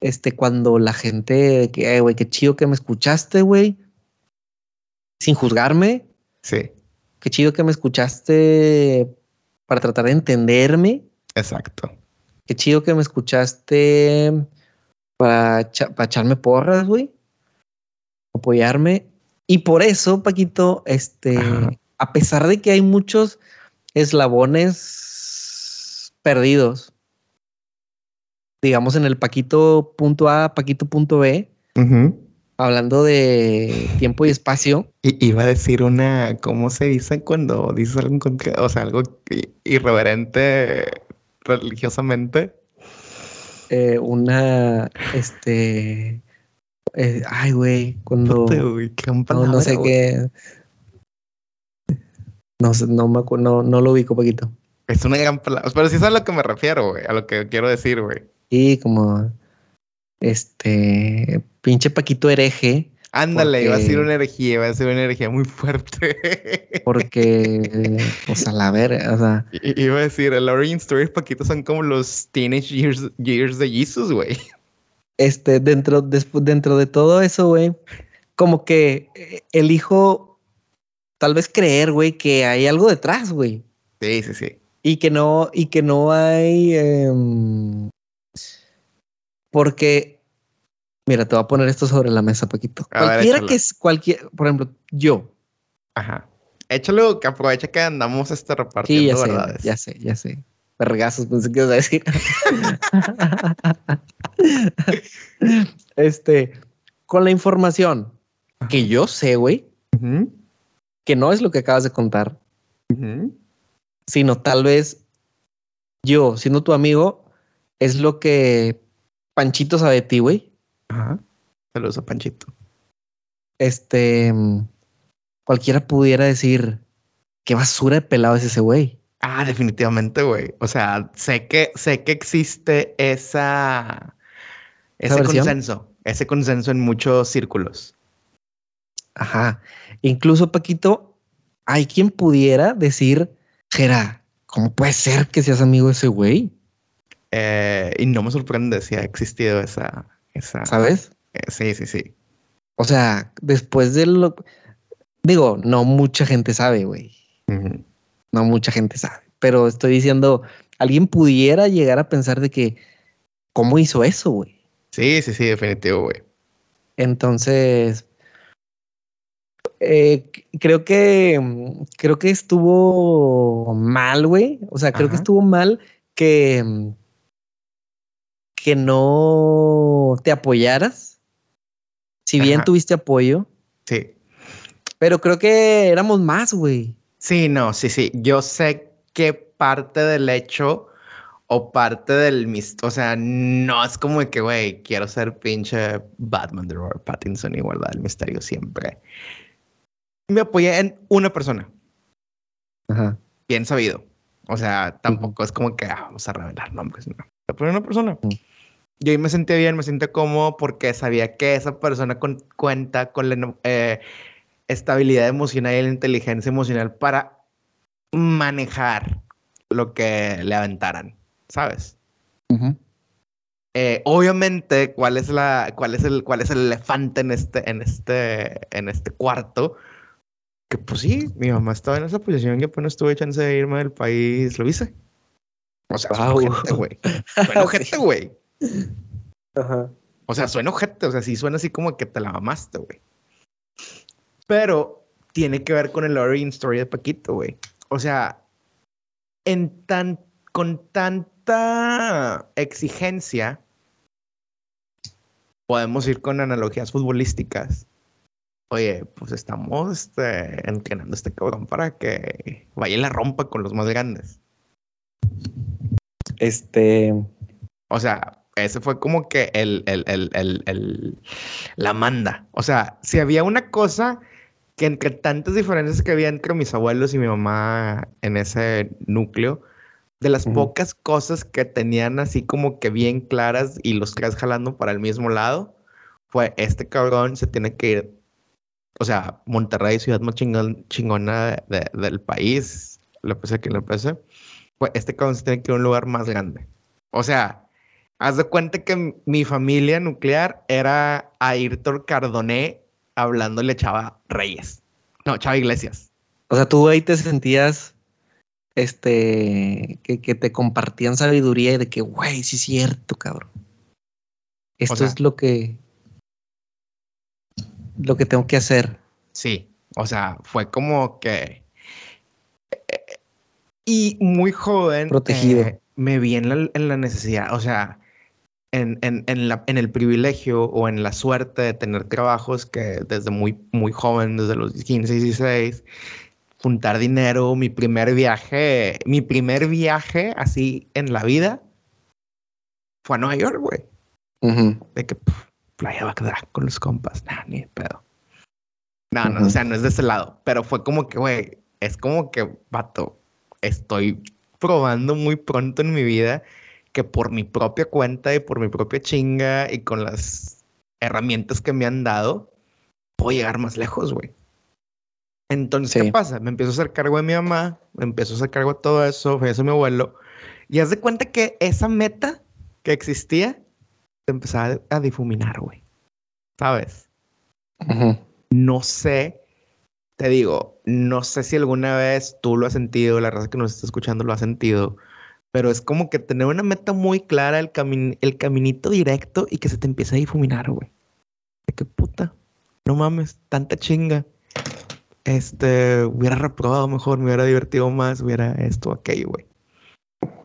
este, cuando la gente, que, güey, qué chido que me escuchaste, güey, sin juzgarme. Sí. Qué chido que me escuchaste para tratar de entenderme. Exacto. Qué chido que me escuchaste para, para echarme porras, güey apoyarme. Y por eso, Paquito, este, a pesar de que hay muchos eslabones perdidos, digamos en el Paquito punto A, Paquito punto B, hablando de tiempo y espacio. Y iba a decir una, ¿cómo se dice cuando dices algo, o sea, algo irreverente religiosamente? Eh, una, este, eh, ay, güey, cuando. no, sé qué. No, no, me no, no lo ubico poquito. Es una gran palabra. Pero sí es a lo que me refiero, güey. A lo que quiero decir, güey. Y como. Este. Pinche Paquito hereje. Ándale, iba a ser una herejía, iba a ser una energía muy fuerte. Porque, o sea, la verga, o sea. iba a decir, el origin story Paquito son como los teenage years, years de Jesus, güey este, dentro, dentro de todo eso, güey, como que eh, elijo tal vez creer, güey, que hay algo detrás, güey. Sí, sí, sí. Y que no, y que no hay. Em, porque, mira, te voy a poner esto sobre la mesa, Paquito. Cualquiera que es, cualquier, por ejemplo, yo. Ajá. Échalo, que aprovecha que andamos este repartiendo sí, ya Sé, ya sé, ya sé. Vergazos, pensé que ibas a decir. este, con la información que yo sé, güey, que no es lo que acabas de contar, sino tal vez yo, siendo tu amigo, es lo que Panchito sabe de ti, güey. Ajá. Saludos a Panchito. Este, cualquiera pudiera decir, qué basura de pelado es ese güey. Ah, definitivamente, güey. O sea, sé que, sé que existe esa, ese consenso, ese consenso en muchos círculos. Ajá. Incluso, Paquito, hay quien pudiera decir, Jera, ¿cómo puede ser que seas amigo de ese güey? Eh, y no me sorprende si ha existido esa, esa. ¿Sabes? Eh, sí, sí, sí. O sea, después de lo. Digo, no mucha gente sabe, güey no mucha gente sabe, pero estoy diciendo, alguien pudiera llegar a pensar de que, ¿cómo hizo eso, güey? Sí, sí, sí, definitivo, güey. Entonces, eh, creo que creo que estuvo mal, güey. O sea, creo que estuvo mal que que no te apoyaras. Si bien tuviste apoyo. Sí. Pero creo que éramos más, güey. Sí, no, sí, sí. Yo sé que parte del hecho o parte del misterio, o sea, no es como que, güey, quiero ser pinche Batman de Robert Pattinson y guardar el misterio siempre. Me apoyé en una persona. Ajá. Bien sabido. O sea, tampoco es como que ah, vamos a revelar nombres, no. Me una persona. Yo ahí me sentía bien, me sentía cómodo porque sabía que esa persona cuenta con la, eh, estabilidad emocional y la inteligencia emocional para manejar lo que le aventaran, ¿sabes? Eh, obviamente, ¿cuál es la, cuál es el, cuál es el elefante en este, en este, en este cuarto? Que pues sí, mi mamá estaba en esa posición y apenas tuve chance de irme del país, lo hice. O sea, suena ojete, güey. Ojete, güey. Ajá. O sea, suena ojete, o sea, sí suena así como que te la mamaste, güey. Pero tiene que ver con el origin story de Paquito, güey. O sea, en tan, con tanta exigencia, podemos ir con analogías futbolísticas. Oye, pues estamos este, entrenando a este cabrón para que vaya y la rompa con los más grandes. Este. O sea, ese fue como que el, el, el, el, la manda. O sea, si había una cosa que entre tantas diferencias que había entre mis abuelos y mi mamá en ese núcleo, de las Ujú. pocas cosas que tenían así como que bien claras y los tres jalando para el mismo lado, fue este cabrón se tiene que ir. O sea, Monterrey, ciudad más chingón- chingona de- de- del país, le pese que le pese, pues este cabrón se tiene que ir a un lugar más grande. O sea, haz de cuenta que mi familia nuclear era Ayrton Cardoné hablándole a Chava Reyes. No, Chava Iglesias. O sea, tú ahí te sentías. Este. Que, que te compartían sabiduría y de que, güey, sí es cierto, cabrón. Esto sea- es lo que. Lo que tengo que hacer. Sí, o sea, fue como que... eh, Y muy joven. Protegido. eh, me vi en la, en la necesidad, o sea, en, en, en, la, en el privilegio o en la suerte de tener trabajos que desde muy, muy joven, desde los 15, 16, juntar dinero, mi primer viaje, mi primer viaje así en la vida fue a Nueva York, güey. Ujú. De que pf, playa Bagdad con los compas, nah, ni de pedo. No, no, Ujú. o sea, no es de ese lado, pero fue como que, güey, es como que, vato, estoy probando muy pronto en mi vida que por mi propia cuenta y por mi propia chinga y con las herramientas que me han dado, puedo llegar más lejos, güey. Entonces, ¿qué Sí. pasa? Me empiezo a hacer cargo de mi mamá, me empiezo a hacer cargo de todo eso, fallece mi abuelo, y haz de cuenta que esa meta que existía se empezaba a difuminar, güey. ¿Sabes? No sé, te digo, no sé si alguna vez tú lo has sentido, la raza que nos está escuchando lo ha sentido, pero es como que tener una meta muy clara, el, camin- el caminito directo y que se te empieza a difuminar, güey. De qué puta, no mames, tanta chinga. Este, hubiera reprobado mejor, me hubiera divertido más, hubiera esto, aquello, güey.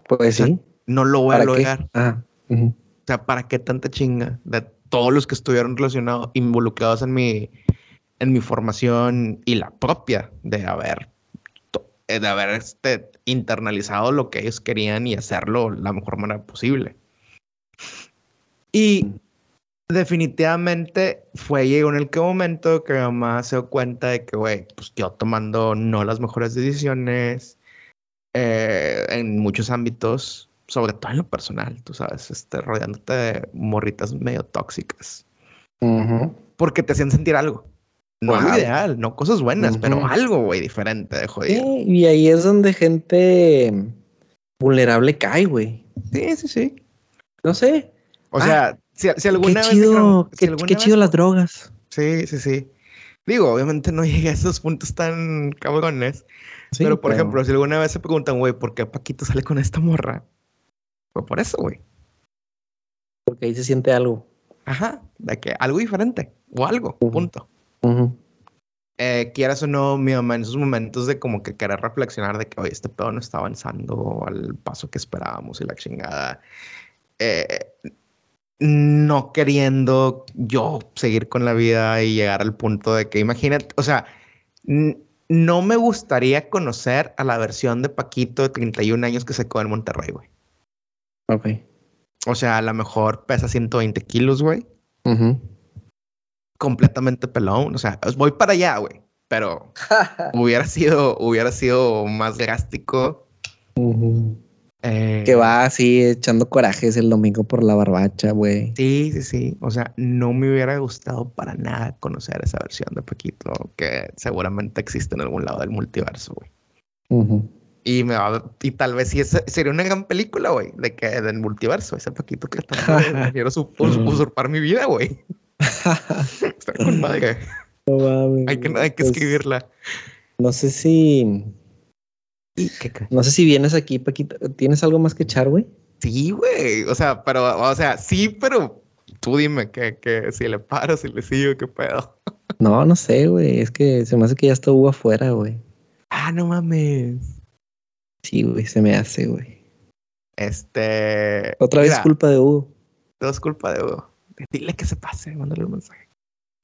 Pues sea, sí. No lo voy a lograr. Ah. O sea, ¿para qué tanta chinga? De todos los que estuvieron relacionados, involucrados en mi, en mi formación y la propia de haber, de haber este, internalizado lo que ellos querían y hacerlo la mejor manera posible. Y definitivamente fue llegó en el que momento que mi mamá se dio cuenta de que, güey, pues yo tomando no las mejores decisiones eh, en muchos ámbitos, sobre todo en lo personal, tú sabes, este, rodeándote de morritas medio tóxicas, Ujú. porque te hacían sentir algo. No Wow. ideal, no cosas buenas, pero algo, güey, diferente de jodido. Sí, y ahí es donde gente vulnerable cae, güey. Sí, sí, sí. No sé. O Ah, sea, si, si alguna qué vez... chido, dijeron- si qué, alguna qué vez- chido las drogas. Sí, sí, sí. Digo, obviamente no llegué a esos puntos tan cabrones, Sí, pero por ejemplo, si alguna vez se preguntan, güey, ¿por qué Paquito sale con esta morra? Fue por eso, güey. Porque ahí se siente algo. Ajá, de que algo diferente o algo, Ujú. punto. Ujú. Eh, quieras o no, mi mamá en esos momentos de como que querer reflexionar de que, oye, este pedo no está avanzando al paso que esperábamos y la chingada. eh, no queriendo yo seguir con la vida y llegar al punto de que, imagínate, o sea, no me gustaría conocer a la versión de Paquito de 31 años que se quedó en Monterrey, güey. Ok. O sea, a lo mejor pesa 120 kilos, güey. Ujú. Completamente pelón. O sea, voy para allá, güey. Pero hubiera sido, hubiera sido más drástico. Eh, Que va así echando corajes el domingo por la barbacha, güey. Sí, sí, sí. O sea, no me hubiera gustado para nada conocer esa versión de Paquito que seguramente existe en algún lado del multiverso, güey. Y me va, y tal vez sí esa- sería una gran película, güey, de que del multiverso, ese Paquito que tanto de- quiero su- us- usurpar mi vida, güey. Está con madre. No mames, Hay que, hay que Pues, escribirla. No sé si. ¿Y qué ca- No sé si vienes aquí, Paquito. ¿Tienes algo más que echar, güey? Sí, güey. O sea, pero, o sea, sí, pero tú dime que, que si le paro, si le sigo, qué pedo. No, no sé, güey. Es que se me hace que ya estuvo afuera, güey. Ah, no mames. Sí, güey, se me hace, güey. Este. Otra vez mira, culpa de Hugo. Todo es culpa de Hugo. Dile que se pase, mándale un mensaje.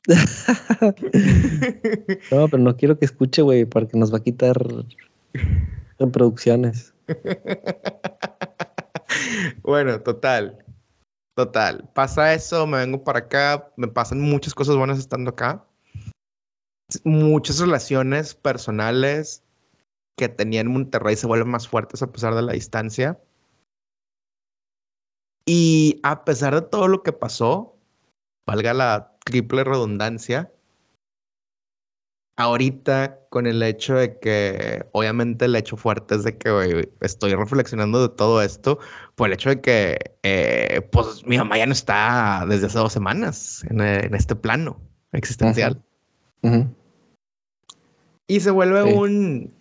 No, pero no quiero que escuche, güey, porque nos va a quitar reproducciones. bueno, total. Total. Pasa eso, me vengo para acá, me pasan muchas cosas buenas estando acá. Muchas relaciones personales que tenía en Monterrey se vuelven más fuertes a pesar de la distancia. Y a pesar de todo lo que pasó, valga la triple redundancia, ahorita con el hecho de que, obviamente el hecho fuerte es de que estoy reflexionando de todo esto, por el hecho de que, eh, pues mi mamá ya no está desde hace dos semanas en, eh, en este plano existencial. Y se vuelve Sí. un...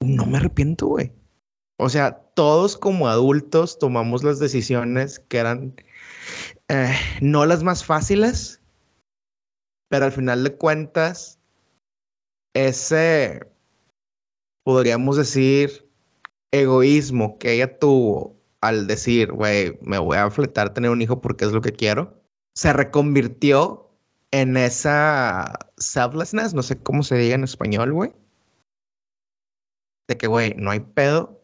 No me arrepiento, güey. O sea, todos como adultos tomamos las decisiones que eran eh, no las más fáciles, pero al final de cuentas, ese, podríamos decir, egoísmo que ella tuvo al decir, güey, me voy a fletar tener un hijo porque es lo que quiero, se reconvirtió en esa selflessness, no sé cómo se diga en español, güey. De que, güey, no hay pedo,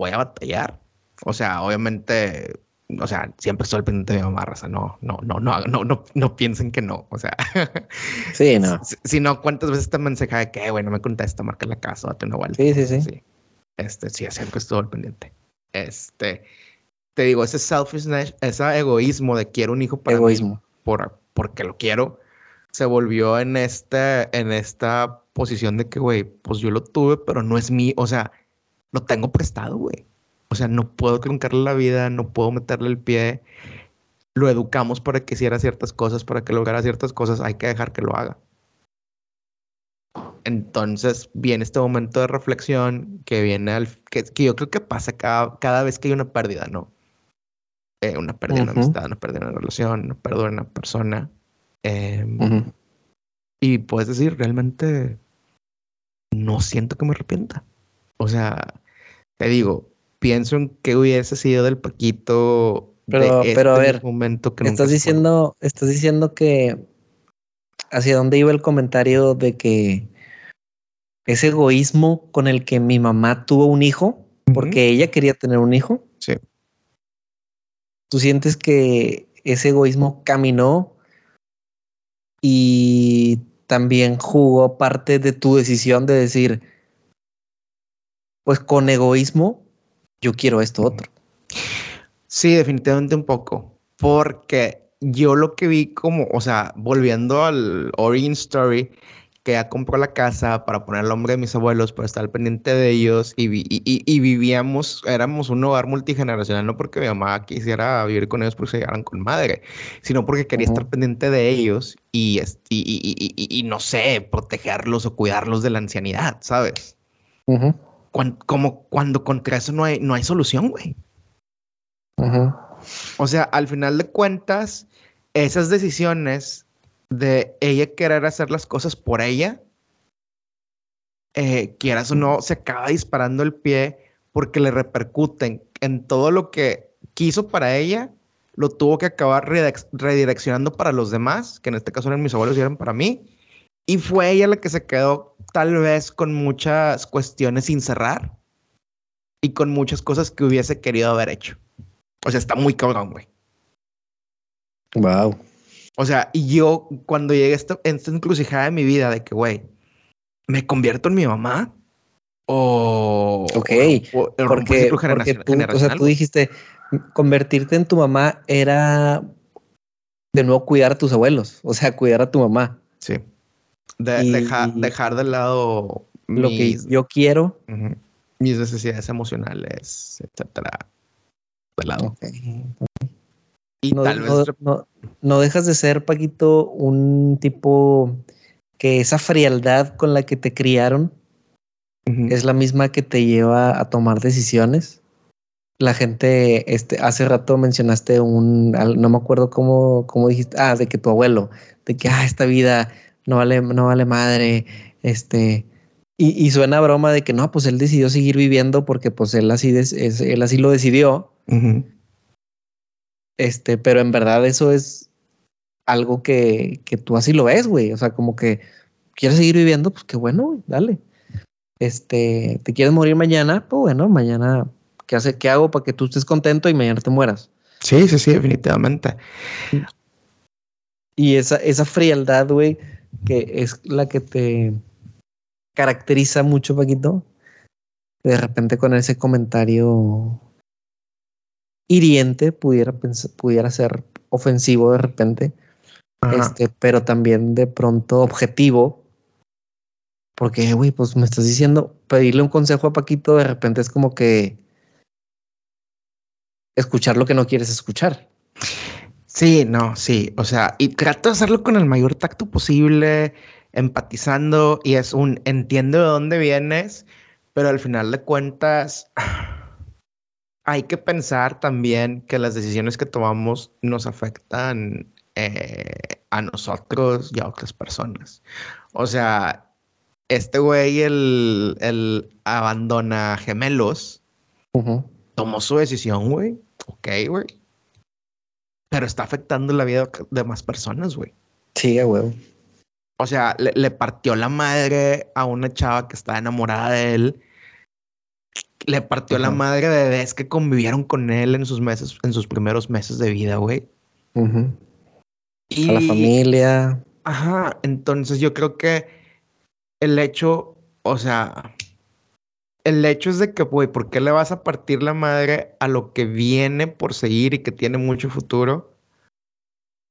voy a batallar. O sea, obviamente, o sea, siempre estoy al pendiente de mi mamá, raza. No, no, no, no, no, no, no piensen que no. O sea, Sí, no. si, si no, ¿cuántas veces te mensaje de que, güey, no me contesta, marca la casa, date una vuelta? Sí, sí, sí. Este, sí, siempre estuvo al pendiente. Este, te digo, ese selfishness, ese egoísmo de quiero un hijo para mí Egoísmo. por, porque lo quiero, se volvió en, este, en esta posición de que, güey, pues yo lo tuve, pero no es mío, o sea, lo tengo prestado, güey. O sea, no puedo truncarle la vida, no puedo meterle el pie. Lo educamos para que hiciera ciertas cosas, para que lograra ciertas cosas, hay que dejar que lo haga. Entonces viene este momento de reflexión que viene al, que, que yo creo que pasa cada, cada vez que hay una pérdida, ¿no? Eh, una pérdida de una Ujú. amistad, una pérdida de una relación, una pérdida de una persona. Em, Ujú. y puedes decir, realmente no siento que me arrepienta. O sea, te digo, pienso en qué hubiese sido del Paquito Pero- de pero a este ver, momento que Estás fue. diciendo, estás diciendo que hacia dónde iba el comentario de que ese egoísmo con el que mi mamá tuvo un hijo, porque ella quería tener un hijo. Sí. ¿Tú sientes que ese egoísmo caminó y también jugó parte de tu decisión de decir, pues con egoísmo, yo quiero esto otro? Sí, definitivamente un poco. Porque yo lo que vi como, o sea, volviendo al origin story, que ya compró la casa para poner el nombre de mis abuelos, para estar pendiente de ellos y, vi- y- y- y vivíamos, éramos un hogar multigeneracional, no porque mi mamá quisiera vivir con ellos porque se llevaran con madre, sino porque quería estar pendiente de ellos y, est- y, y- y- y- y no sé, protegerlos o cuidarlos de la ancianidad, ¿sabes? Cuan- como cuando contra eso no hay, no hay solución, güey. ujú. O sea, al final de cuentas, esas decisiones de ella querer hacer las cosas por ella, eh, quieras o no, se acaba disparando el pie porque le repercuten en todo lo que quiso para ella, lo tuvo que acabar redireccionando para los demás, que en este caso eran mis abuelos y eran para mí, y fue ella la que se quedó tal vez con muchas cuestiones sin cerrar y con muchas cosas que hubiese querido haber hecho. O sea, está muy cabrón, güey. Wow. O sea, y yo cuando llegué a esta, en esta encrucijada de mi vida de que, güey, ¿me convierto en mi mamá? O... Ok, o- o- Porque, porque tú, o sea, tú dijiste, convertirte en tu mamá era de nuevo cuidar a tus abuelos, o sea, cuidar a tu mamá. Sí. De- Y- deja- dejar de lado Lo que yo quiero. mis necesidades emocionales, etcétera. De lado. Y No, tal no- vez... no- no dejas de ser, Paquito, un tipo que esa frialdad con la que te criaron es la misma que te lleva a tomar decisiones. La gente, este, hace rato mencionaste un, no me acuerdo cómo, cómo dijiste, ah, de que tu abuelo, de que, ah, esta vida no vale, no vale madre, este, Y, suena a broma de que no, pues él decidió seguir viviendo porque pues él así, él así lo decidió. Este, pero en verdad eso es algo que, que tú así lo ves, güey. O sea, como que quieres seguir viviendo, pues qué bueno, dale. Este, te quieres morir mañana, pues bueno, mañana, ¿qué, hace, ¿qué hago para que tú estés contento y mañana te mueras? Sí, sí, sí, definitivamente. Y esa, esa frialdad, güey, que es la que te caracteriza mucho, Paquito. De repente con ese comentario hiriente pudiera, pudiera ser ofensivo de repente. Este, pero también de pronto objetivo. Porque, güey, pues me estás diciendo, pedirle un consejo a Paquito de repente es como que escuchar lo que no quieres escuchar. Sí, no, sí. O sea, y trato de hacerlo con el mayor tacto posible, empatizando, y es un entiendo de dónde vienes, pero al final de cuentas hay que pensar también que las decisiones que tomamos nos afectan eh, a nosotros y a otras personas. O sea, este güey, el, el abandona gemelos, tomó su decisión, güey. Ok, güey. Pero está afectando la vida de más personas, güey. Sí, güey. O sea, le, partió la madre a una chava que estaba enamorada de él. Le partió la madre de bebés que convivieron con él en sus meses, en sus primeros meses de vida, güey. Y, a la familia. Ajá, entonces yo creo que el hecho, o sea, el hecho es de que, güey, ¿por qué le vas a partir la madre a lo que viene por seguir y que tiene mucho futuro?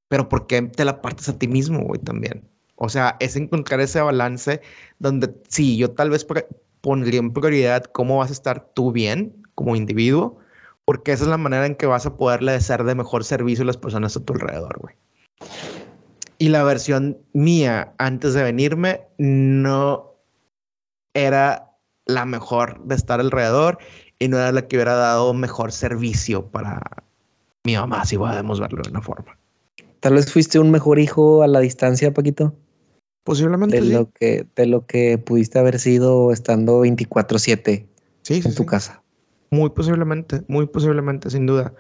Pero ¿por qué te la partes a ti mismo, güey, también? O sea, es encontrar ese balance donde sí, yo tal vez pondría en prioridad cómo vas a estar tú bien como individuo, porque esa es la manera en que vas a poderle ser de mejor servicio a las personas a tu alrededor, güey. Y la versión mía antes de venirme no era la mejor de estar alrededor y no era la que hubiera dado mejor servicio para mi mamá, si podemos verlo de una forma. Tal vez fuiste un mejor hijo a la distancia, Paquito. Posiblemente. De lo que, de lo que pudiste haber sido estando 24-7 en tu casa. Muy posiblemente, muy posiblemente, sin duda.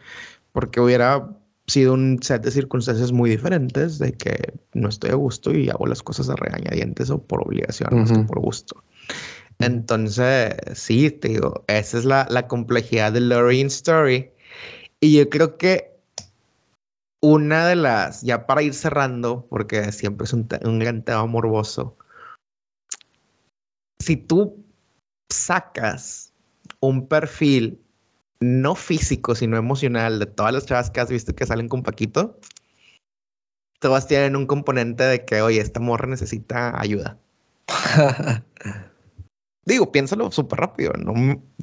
Porque hubiera sido un set de circunstancias muy diferentes de que no estoy a gusto y hago las cosas a regañadientes o por obligación, más que por gusto. Entonces, sí, te digo, esa es la, la complejidad de Lorraine Story. Y yo creo que una de las, ya para ir cerrando, porque siempre es un, un gran tema morboso, si tú sacas un perfil no físico, sino emocional de todas las chavas que has visto que salen con Paquito, todas tienen un componente de que, oye, esta morra necesita ayuda. Digo, piénsalo súper rápido, ¿no?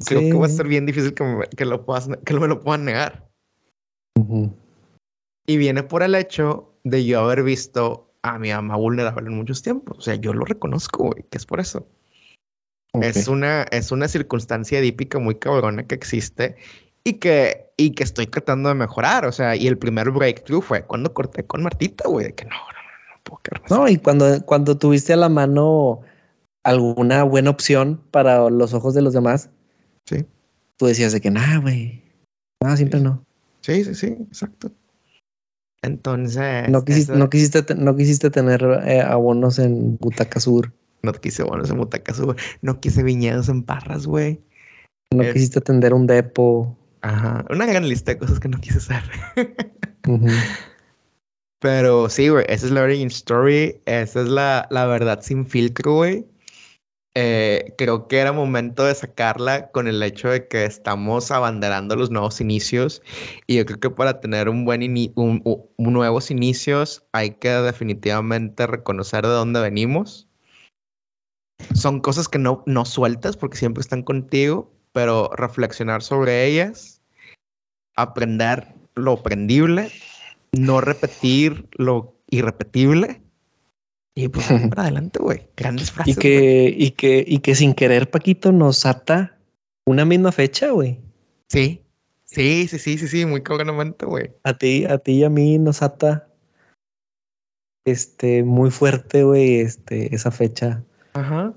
Creo que va a ser bien difícil que me, que lo, puedas, que me lo puedan negar. Y viene por el hecho de yo haber visto a mi mamá vulnerable en muchos tiempos. O sea, yo lo reconozco, güey, que es por eso. Es, una, es una circunstancia edípica muy cabrona que existe y que, y que estoy tratando de mejorar. O sea, y el primer breakthrough fue cuando corté con Martita, güey, de que no, no, no, no puedo creer. No, y cuando, cuando tuviste a la mano alguna buena opción para los ojos de los demás, sí. tú decías de que nada, güey. Nada, siempre no. Sí, sí, sí, exacto. Entonces. No quisiste, no quisiste, no quisiste tener eh, abonos en Butaca Sur. No quise abonos en Butaca Sur. No quise viñedos en Parras, güey. No quisiste atender un depo. Ajá. Una gran lista de cosas que no quise hacer. Pero sí, güey. Esa es la origin story. Esa es la, la verdad sin filtro, güey. Eh, creo que era momento de sacarla con el hecho de que estamos abanderando los nuevos inicios y yo creo que para tener un buen nuevos inicios hay que definitivamente reconocer de dónde venimos. Son cosas que no, no sueltas porque siempre están contigo, pero reflexionar sobre ellas, aprender lo aprendible, no repetir lo irrepetible y pues para adelante, güey. Grandes frases. Y que, y que, y que sin querer, Paquito, nos ata una misma fecha, güey. Sí. Sí, sí, sí, sí, sí, muy cabronamente, güey. A ti, a ti y a mí nos ata este muy fuerte, güey, este, esa fecha. Ajá.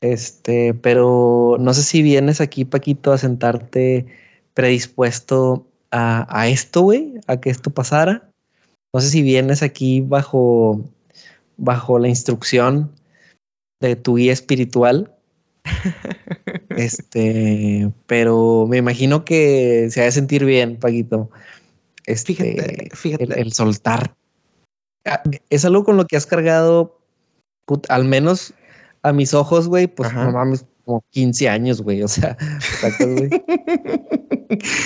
Este, pero no sé si vienes aquí, Paquito, a sentarte predispuesto a, a esto, güey, a que esto pasara. No sé si vienes aquí bajo, bajo la instrucción de tu guía espiritual. este, pero me imagino que se ha de sentir bien, Paquito. Este, Fíjate, fíjate. El, el soltar. Ah, Es algo con lo que has cargado, put- al menos a mis ojos, güey, pues Ajá. no mames, como 15 años, güey. O sea, sacas, güey.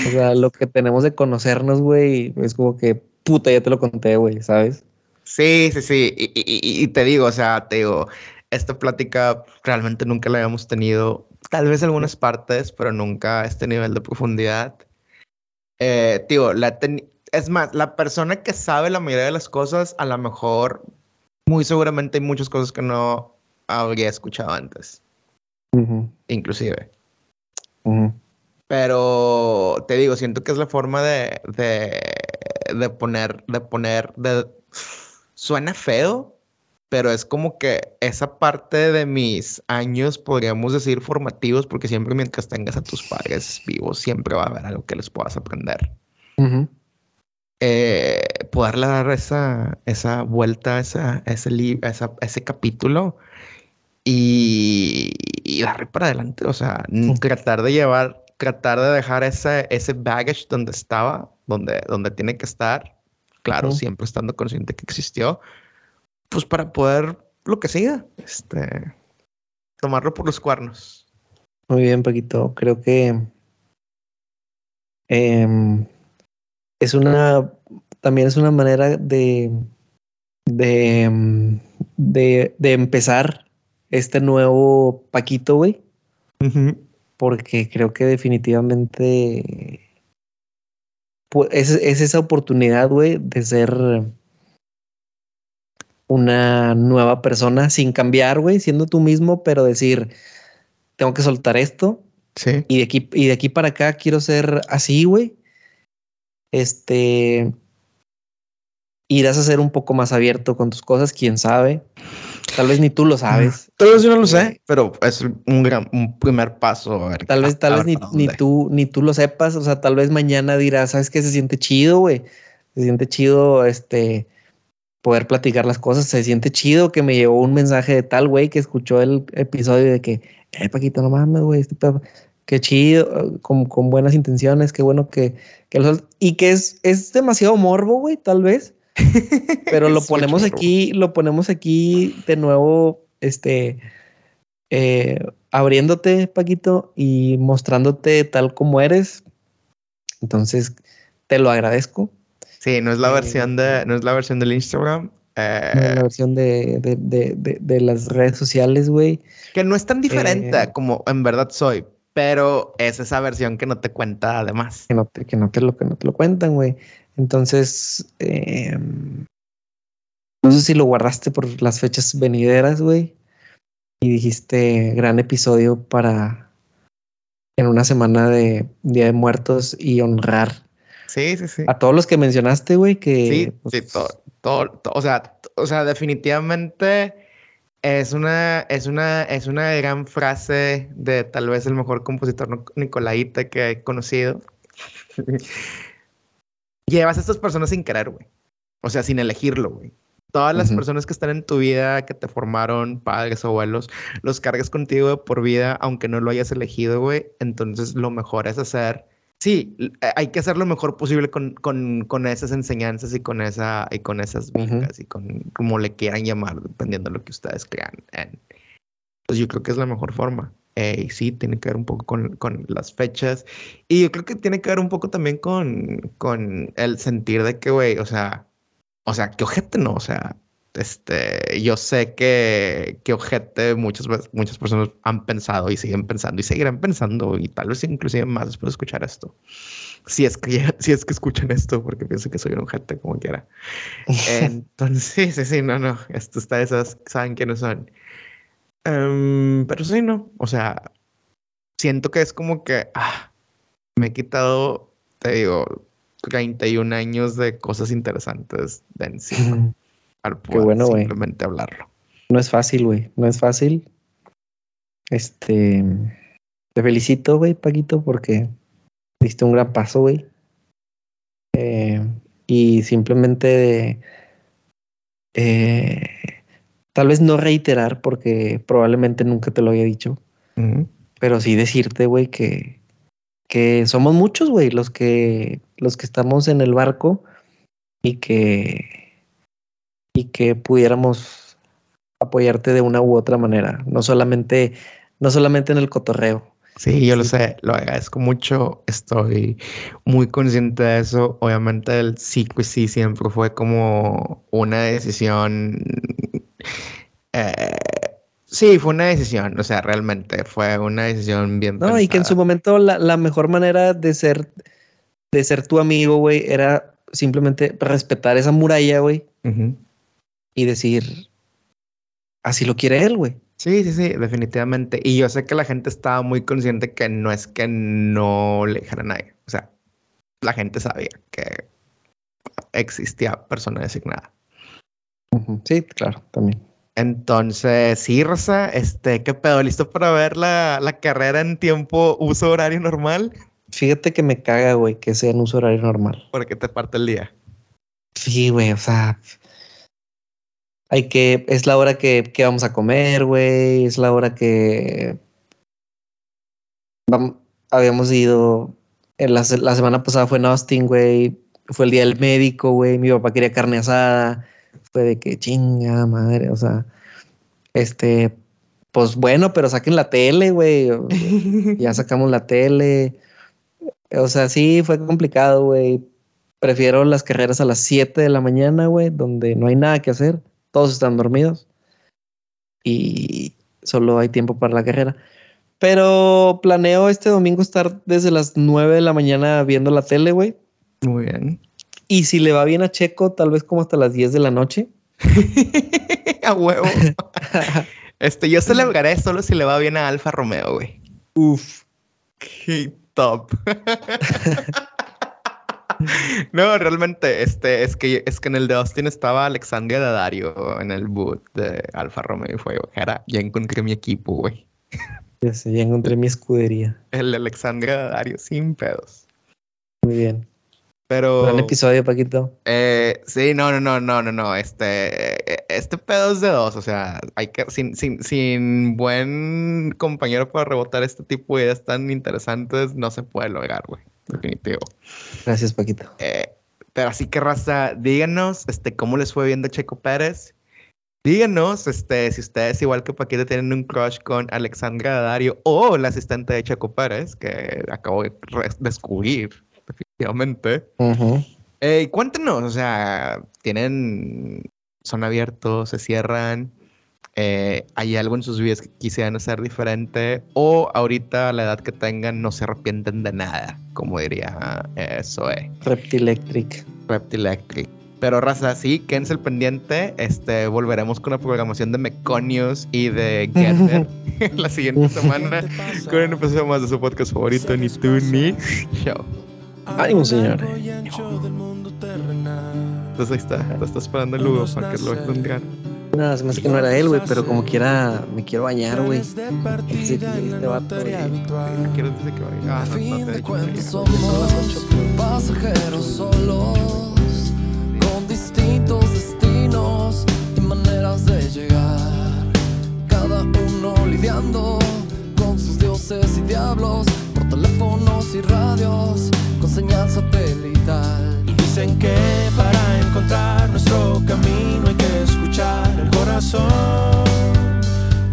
O sea, lo que tenemos de conocernos, güey, es como que puta, ya te lo conté, güey, ¿sabes? Sí, sí, sí. Y, y- y- te digo, o sea, te digo, esta plática realmente nunca la habíamos tenido. Tal vez algunas partes, pero nunca a este nivel de profundidad. Eh, digo, la es más, la persona que sabe la mayoría de las cosas, a lo mejor, muy seguramente hay muchas cosas que no habría escuchado antes, Ujú, inclusive. ujú. Pero te digo, siento que es la forma de, de, de poner, de poner, de... Suena feo, pero es como que esa parte de mis años, podríamos decir, formativos, porque siempre mientras tengas a tus padres vivos, siempre va a haber algo que les puedas aprender. Ujú. Eh, poderle dar esa, esa vuelta, esa, ese, esa- ese capítulo y, y darle para adelante. O sea, tratar de llevar, tratar de dejar ese, ese baggage donde estaba, donde, donde tiene que estar. Claro, siempre estando consciente que existió. Pues para poder lo que siga, este, tomarlo por los cuernos. Muy bien, Paquito. Creo que em, es una, también es una manera de, de, em, de, de empezar este nuevo Paquito, güey, porque creo que definitivamente es, es esa oportunidad, güey, de ser una nueva persona sin cambiar, güey, siendo tú mismo, pero decir, tengo que soltar esto Sí. y de aquí, y de aquí para acá quiero ser así, güey. Este. Irás a ser un poco más abierto con tus cosas, quién sabe. Tal vez ni tú lo sabes. Tal vez yo no lo sé, pero es un gran, un primer paso. A ver, Tal vez, tal vez ni, ni tú, ni tú lo sepas. O sea, tal vez mañana dirás, ¿sabes qué? Se siente chido, güey. Se siente chido, este, poder platicar las cosas. Se siente chido que me llegó un mensaje de tal güey que escuchó el episodio de que, eh, Paquito, no mames, güey, este pedo, qué chido, con, con buenas intenciones, qué bueno que, que lo y que es, es demasiado morbo, güey, tal vez. Pero lo Es ponemos aquí, lo ponemos aquí de nuevo, este, eh, abriéndote, Paquito, y mostrándote tal como eres. Entonces, te lo agradezco. Sí, no es la Eh, versión de, no es la versión del Instagram. eh, No, la versión de, de, de, de, las redes sociales, güey. que no es tan diferente eh, como en verdad soy, pero es esa versión que no te cuenta además. Que no te, que no te lo, que no te lo cuentan, güey. Entonces, eh, no sé si lo guardaste por las fechas venideras, güey. Y dijiste, gran episodio para en una semana de Día de Muertos y honrar Sí, sí, sí. a todos los que mencionaste, güey, que Sí, pues, sí, todo, todo, to- o sea, o sea, definitivamente es una, es una, es una gran frase de tal vez el mejor compositor Nicolaita que he conocido. Llevas a estas personas sin querer, güey. O sea, sin elegirlo, güey. Todas las personas que están en tu vida, que te formaron, padres, abuelos, los cargas contigo de por vida, aunque no lo hayas elegido, güey. Entonces, lo mejor es hacer Sí, eh, hay que hacer lo mejor posible con, con, con esas enseñanzas y con, esa, y con esas vidas y con como le quieran llamar, dependiendo de lo que ustedes crean. en. Pues yo creo que es la mejor forma. Eh, y sí, tiene que ver un poco con, con las fechas. Y yo creo que tiene que ver un poco también con, con el sentir de que, güey, o sea, o sea, que ojete no, o sea, este, yo sé que, que ojete muchas muchas personas han pensado y siguen pensando y seguirán pensando y tal vez inclusive más después de escuchar esto. Si es que, si es que escuchan esto, porque pienso que soy un ojete como quiera. Entonces, sí, sí, sí, no, no, esto está esas, saben quiénes son. Em, pero sí, no, o sea, siento que es como que ah, me he quitado, te digo, 31 años de cosas interesantes de encima al poder bueno, güey. simplemente hablarlo. No es fácil, güey. No es fácil. Este, te felicito, güey, Paquito, porque diste un gran paso, güey. Eh, y simplemente, eh, tal vez no reiterar, porque probablemente nunca te lo había dicho, pero sí decirte, güey, que, que somos muchos, güey, los que, los que estamos en el barco y que, y que pudiéramos apoyarte de una u otra manera, no solamente, no solamente en el cotorreo. Sí, yo lo sé, lo agradezco mucho, estoy muy consciente de eso. Obviamente el sí, pues sí, siempre fue como una decisión eh, Sí, fue una decisión, o sea, realmente fue una decisión bien No, y que en su momento la, mejor manera de ser, de ser tu amigo, güey, era simplemente respetar esa muralla, güey, y decir, así lo quiere él, güey. Sí, sí, sí, definitivamente. Y yo sé que la gente estaba muy consciente que no es que no le dijera a nadie. O sea, la gente sabía que existía persona designada. Sí, claro, también. Entonces, sí, Rosa, este, ¿qué pedo? ¿Listo para ver la, carrera en tiempo, uso horario normal? Fíjate que me caga, güey, que sea en uso horario normal. ¿Por qué te parte el día? Sí, güey, o sea. Hay que. Es la hora que, vamos a comer, güey. Es la hora que. habíamos ido. En la, la semana pasada fue en Austin, güey. Fue el día del médico, güey. Mi papá quería carne asada fue de que chinga madre, o sea, este, pues bueno, pero saquen la tele, güey. ya sacamos la tele. O sea, sí, fue complicado, güey. Prefiero las carreras a las 7 de la mañana, güey, donde no hay nada que hacer. Todos están dormidos. Y solo hay tiempo para la carrera. Pero planeo este domingo estar desde las 9 de la mañana viendo la tele, güey. Muy bien. Y si le va bien a Checo, tal vez como hasta las 10 de la noche. a huevo. este, yo celebraré solo si le va bien a Alfa Romeo, güey. Uf. Qué top. no, realmente, este, es que, es que en el de Austin estaba Alexandria Daddario en el boot de Alfa Romeo y fue, era, ya encontré mi equipo, güey. Ya sé, ya encontré mi escudería. El Alexandria Daddario, sin pedos. Muy bien. Pero. Gran episodio, Paquito. Eh, sí, no, no, no, no, no, no. Este, este pedo es de dos. O sea, hay que. Sin, sin, sin buen compañero para rebotar este tipo de ideas tan interesantes, no se puede lograr, güey. Definitivo. Gracias, Paquito. Eh, pero así que, raza, díganos este, cómo les fue viendo Checo Pérez. Díganos este, si ustedes, igual que Paquito, tienen un crush con Alexandra Dario o la asistente de Checo Pérez, que acabo de descubrir efectivamente. cuéntenos, o sea, ¿tienen, son abiertos, se cierran? Eh, ¿Hay algo en sus vidas que quisieran hacer diferente? ¿O ahorita a la edad que tengan no se arrepienten de nada? Como diría eh, Zoe. Reptilectric. Reptilectric. Pero raza, sí, quédense el pendiente. Este, volveremos con la programación de Meconios y de Getter la siguiente semana con un episodio más de su podcast favorito, Ni tú ni Show. Ánimo, señor. Entonces ahí está, te está esperando el Lugo para que lo encuentren. No, se me hace que no era él, güey, pero como quiera, me quiero bañar, güey. Este vato, Quiero decir que. Ah, no, no te Son las Pasajeros solos, con distintos destinos y maneras de llegar. Cada uno lidiando con sus dioses y diablos, por con señal satelital. Y dicen que para encontrar nuestro camino hay que escuchar el corazón.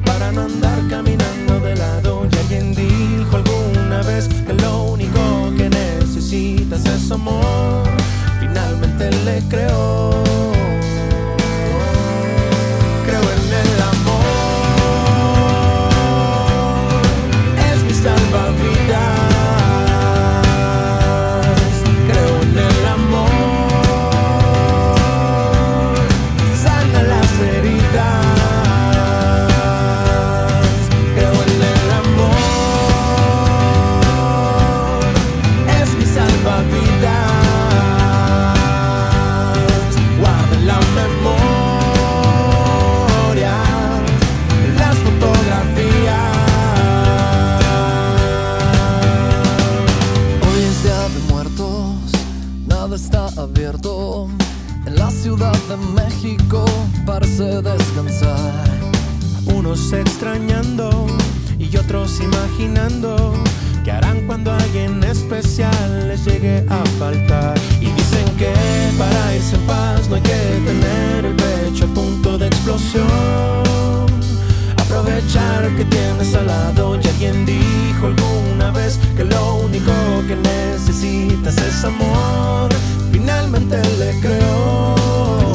Para no andar caminando de lado. Y alguien dijo alguna vez que lo único que necesitas es amor. Finalmente le creo. descansar. Unos extrañando y otros imaginando que harán cuando alguien especial les llegue a faltar. Y dicen que para irse en paz no hay que tener el pecho a punto de explosión. Aprovechar que tienes al lado y alguien dijo alguna vez que lo único que necesitas es amor. Finalmente le creo.